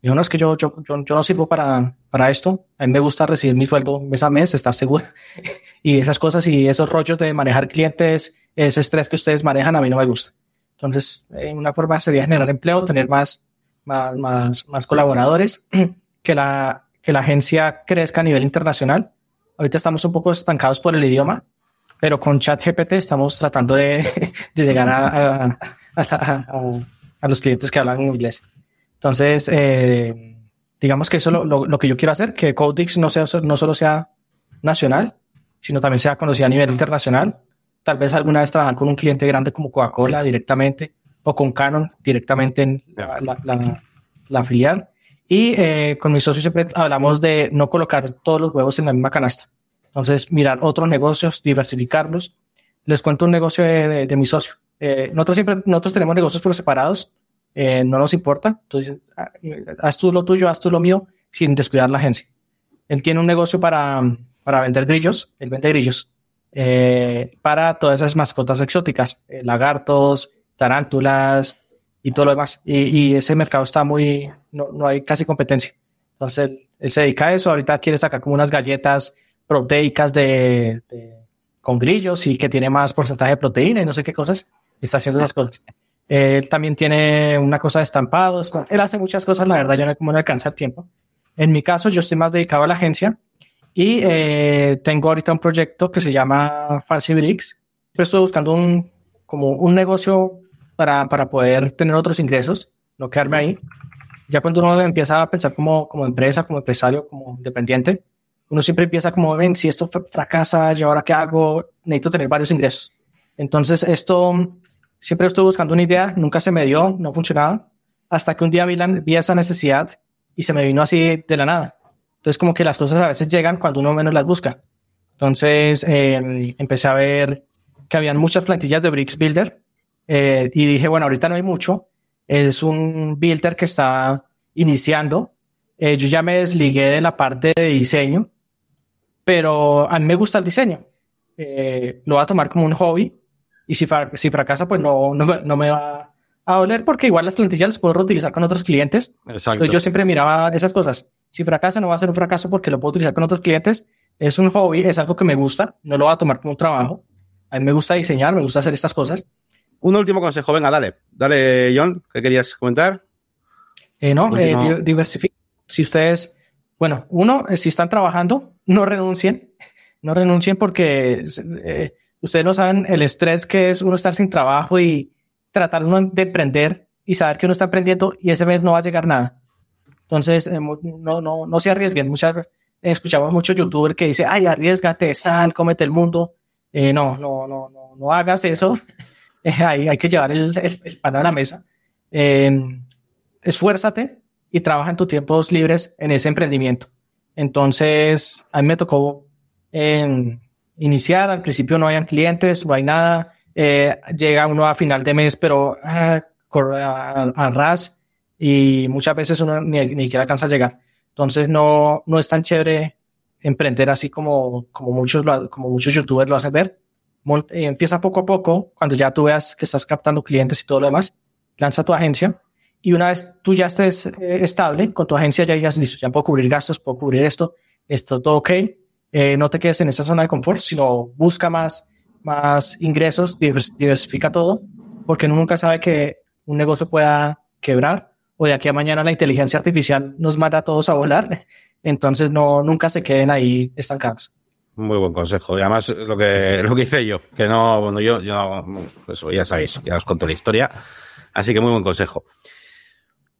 Dijo, no, es que yo, yo, yo, no sirvo para, para esto. A mí me gusta recibir mi sueldo mes a mes, estar seguro. y esas cosas y esos rollos de manejar clientes, ese estrés que ustedes manejan, a mí no me gusta. Entonces, una forma sería generar empleo, tener más, más, más, más colaboradores, que la, que la agencia crezca a nivel internacional. Ahorita estamos un poco estancados por el idioma, pero con ChatGPT estamos tratando de, de llegar a, a, a, los clientes que hablan inglés. Entonces, eh, digamos que eso es lo, lo, lo, que yo quiero hacer, que Codex no, sea, no solo sea nacional, sino también sea conocida a nivel internacional. Tal vez alguna vez trabajar con un cliente grande como Coca-Cola directamente o con Canon directamente en la, la, la, filial. Y eh, con mis socios siempre hablamos de no colocar todos los huevos en la misma canasta. Entonces, mirar otros negocios, diversificarlos. Les cuento un negocio de, de, mi socio. Eh, nosotros siempre, nosotros tenemos negocios por separados, eh, no nos importa. Entonces, ah, haz tú lo tuyo, haz tú lo mío, sin descuidar la agencia. Él tiene un negocio para, para vender grillos, él vende grillos, eh, para todas esas mascotas exóticas, eh, lagartos, tarántulas y todo lo demás. Y, y ese mercado está muy, no, no, hay casi competencia. Entonces, él, él, se dedica a eso. Ahorita quiere sacar como unas galletas proteicas de, de, con grillos y que tiene más porcentaje de proteína y no sé qué cosas. Está haciendo esas cosas. Él también tiene una cosa de estampados. Él hace muchas cosas, la verdad, yo no, como no alcanza el tiempo. En mi caso, yo estoy más dedicado a la agencia y eh, tengo ahorita un proyecto que se llama Fancy Bricks. Yo estoy buscando un, como un negocio para, para poder tener otros ingresos, no quedarme ahí. Ya cuando uno empieza a pensar como, como empresa, como empresario, como independiente, uno siempre empieza como, ven, si esto fracasa, ¿y ahora qué hago? Necesito tener varios ingresos. Entonces, esto Siempre estuve buscando una idea, nunca se me dio, no funcionaba, hasta que un día vi, la, vi esa necesidad y se me vino así de la nada. Entonces, como que las cosas a veces llegan cuando uno menos las busca. Entonces, eh, empecé a ver que habían muchas plantillas de Bricks Builder eh, y dije, bueno, ahorita no hay mucho. Es un builder que está iniciando. Eh, yo ya me desligué de la parte de diseño, pero a mí me gusta el diseño. Eh, lo voy a tomar como un hobby y si, si fracasa, pues no, no, no, me va a doler porque igual las plantillas las puedo reutilizar con otros clientes. Exacto. Entonces yo siempre miraba esas cosas. Si fracasa, no va a ser un fracaso porque lo puedo utilizar con otros clientes. Es un hobby, es algo que me gusta, no lo voy a tomar como un trabajo. A mí me gusta diseñar, me gusta hacer estas cosas.
Un último consejo, venga, dale. Dale, John, ¿qué querías comentar?
Eh, no, eh. Si ustedes, bueno, uno, eh, si están trabajando, no renuncien. No renuncien porque eh, Ustedes no saben el estrés que es uno estar sin trabajo y tratar de emprender y saber que uno está emprendiendo y ese mes no va a llegar nada. Entonces, no, no, no se arriesguen. Muchas escuchamos muchos youtubers que dicen, ay, arriesgate, sal, cómete el mundo. No, no, no, no, no hagas eso. Eh, hay, hay que llevar el, el, el, pan a la mesa. Eh, esfuérzate y trabaja en tus tiempos libres en ese emprendimiento. Entonces, a mí me tocó en iniciar, al principio no hayan clientes, no hay nada, eh, llega uno a final de mes, pero ah, a, ras y muchas veces uno ni, ni siquiera alcanza a llegar. Entonces no, no es tan chévere emprender así como, como, muchos, como muchos youtubers lo hacen ver. Eh, empieza poco a poco, cuando ya tú veas que estás captando clientes y todo lo demás, lanza tu agencia y una vez tú ya estés eh, estable con tu agencia, ya digas, listo, ya puedo cubrir gastos, puedo cubrir esto, esto todo ok, eh, no te quedes en esa zona de confort, sino busca más, más ingresos, diversifica todo, porque nunca sabe que un negocio pueda quebrar o de aquí a mañana la inteligencia artificial nos manda a todos a volar. Entonces no, nunca se queden ahí estancados.
Muy buen consejo. Y además lo que, lo que hice yo, que no, bueno, yo, yo, eso ya sabéis, ya os conté la historia. Así que muy buen consejo.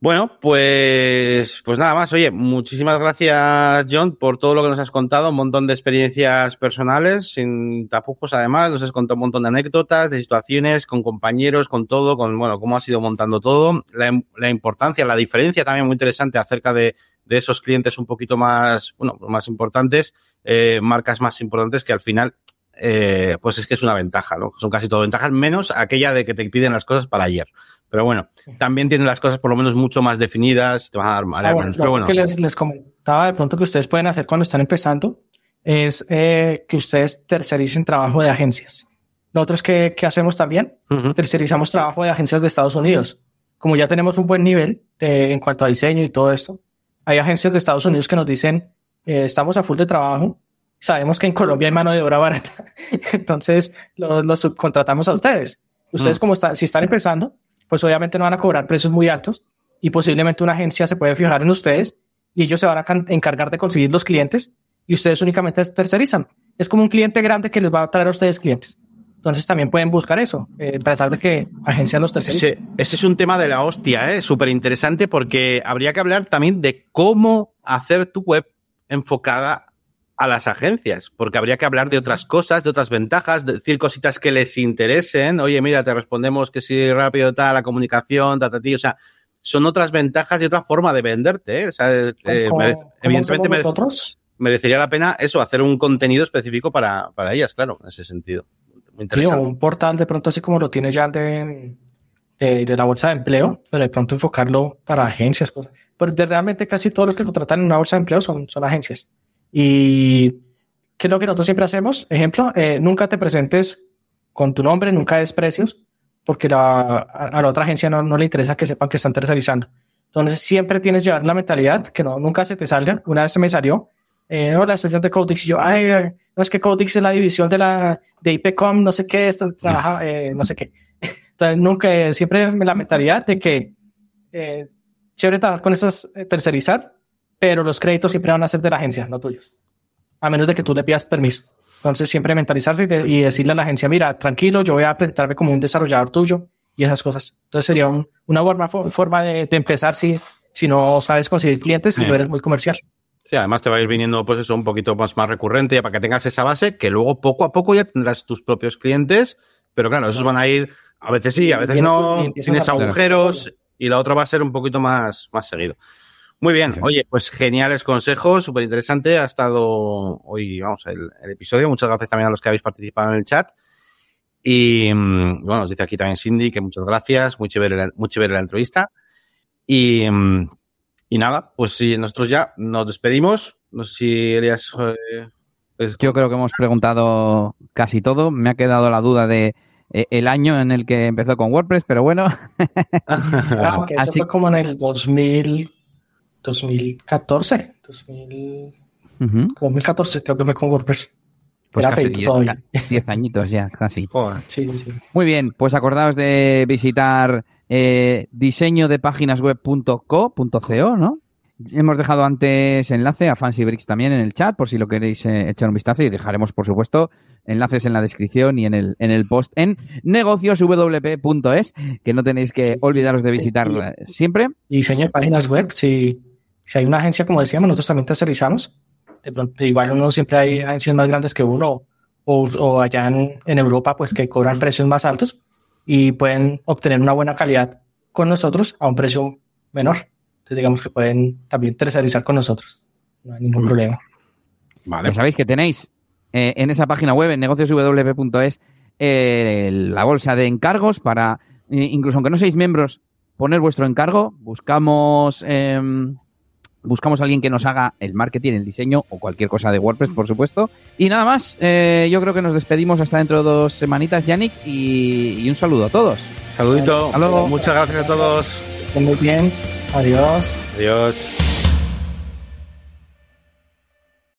Bueno, pues, pues nada más. Oye, muchísimas gracias, John, por todo lo que nos has contado. Un montón de experiencias personales, sin tapujos, además. Nos has contado un montón de anécdotas, de situaciones, con compañeros, con todo, con, bueno, cómo has ido montando todo. La, la importancia, la diferencia también muy interesante acerca de, de esos clientes un poquito más, bueno, más importantes, eh, marcas más importantes que al final, eh, pues es que es una ventaja, ¿no? Son casi todo ventajas, menos aquella de que te piden las cosas para ayer. Pero bueno, también tienen las cosas por lo menos mucho más definidas, te van a dar ah,
bueno, Pero bueno. que les, les, comentaba de pronto que ustedes pueden hacer cuando están empezando es eh, que ustedes tercericen trabajo de agencias. Nosotros, ¿qué, qué hacemos también? Uh -huh. Tercerizamos trabajo de agencias de Estados Unidos. como ya tenemos un buen nivel de, en cuanto a diseño y todo esto, hay agencias de Estados Unidos que nos dicen, eh, estamos a full de trabajo, sabemos que en Colombia hay mano de obra barata, entonces los, subcontratamos a ustedes. Ustedes mm. como está, si están empezando, pues obviamente no van a cobrar precios muy altos y posiblemente una agencia se puede fijar en ustedes y ellos se van a encargar de conseguir los clientes y ustedes únicamente tercerizan. Es como un cliente grande que les va a traer a ustedes clientes. Entonces también pueden buscar eso, eh, tratar de que agencias los tercericen.
Ese, es un tema de la hostia, ¿eh? súper interesante porque habría que hablar también de cómo hacer tu web enfocada a las agencias, porque habría que hablar de otras cosas, de otras ventajas, decir cositas que les interesen. Oye, mira, te respondemos que sí, rápido, tal, la comunicación, ta, ta, o sea, son otras ventajas y otra forma de venderte. ¿eh? O sea, eh, evidentemente merecería la pena eso, hacer un contenido específico para, para ellas, claro, en ese sentido.
Sí, o un portal de pronto así como lo tiene ya de, de, la bolsa de empleo, pero de pronto enfocarlo para agencias. Cosas. Pero realmente casi todos los que contratan en una bolsa de empleo son, son agencias. Y ¿qué es lo que nosotros siempre hacemos? Ejemplo, eh, nunca te presentes con tu nombre, nunca des precios, porque la, a, la otra agencia no, no, le interesa que sepan que están tercerizando. Entonces siempre tienes que llevar la mentalidad que no, nunca se te salga. Una vez se me salió, eh, hola, estoy de Codix, y yo, ay, no es que Codix es la división de la de IPCOM, no sé qué, esto trabaja, eh, no sé qué. Entonces nunca, siempre la mentalidad de que eh, chévere trabajar con estos, eh, tercerizar, pero los créditos siempre van a ser de la agencia, no tuyos. A menos de que tú le pidas permiso. Entonces, siempre mentalizarte y, decirle a la agencia, mira, tranquilo, yo voy a presentarme como un desarrollador tuyo y esas cosas. Entonces, sería una forma, forma de, empezar si, si no sabes conseguir clientes y no eres muy comercial.
Sí, además te va a ir viniendo, pues eso, un poquito más, más recurrente para que tengas esa base que luego poco a poco ya tendrás tus propios clientes, pero claro, esos van a ir, a veces sí, a veces no, tienes agujeros y la otra va a ser un poquito más, más seguido. Muy bien, oye, pues geniales consejos, súper interesante. Ha estado hoy, vamos, el, episodio. Muchas gracias también a los que habéis participado en el chat. Y mm, bueno, nos dice aquí también Cindy que muchas gracias, muy chévere la, muy chévere la entrevista. Y, mm, y nada, pues sí, nosotros ya nos despedimos. No sé si Elias. Eh,
pues Yo creo que hemos preguntado casi todo. Me ha quedado la duda de el año en el que empezó con WordPress, pero bueno.
Así fue como en el 2000. 2014, 2014 creo que me con WordPress.
Pues casi 10 añitos ya, casi. Muy bien, pues acordaos de visitar eh, diseño de páginas web.co.co, ¿no? Hemos dejado antes enlace a Fancy Bricks también en el chat, por si lo queréis eh, echar un vistazo, y dejaremos, por supuesto, enlaces en la descripción y en el, en el post en negocioswp.es, que no tenéis que olvidaros de visitar siempre.
Y diseño de páginas web, si si hay una agencia, como decíamos, nosotros también tercerizamos. De pronto, igual uno siempre hay agencias más grandes que uno o, o allá en, en, Europa, pues que cobran precios más altos y pueden obtener una buena calidad con nosotros a un precio menor. Entonces, digamos que pueden también tercerizar con nosotros. No hay ningún problema.
Vale. sabéis que tenéis eh, en esa página web, en negocioswp.es, eh, la bolsa de encargos para, incluso aunque no seáis miembros, poner vuestro encargo. Buscamos em, buscamos a alguien que nos haga el marketing, el diseño o cualquier cosa de WordPress, por supuesto. Y nada más, eh, yo creo que nos despedimos hasta dentro de dos semanitas, Yannick, y, un saludo a todos.
Saludito. Hasta luego. Muchas gracias a todos.
Muy bien. Adiós.
Adiós.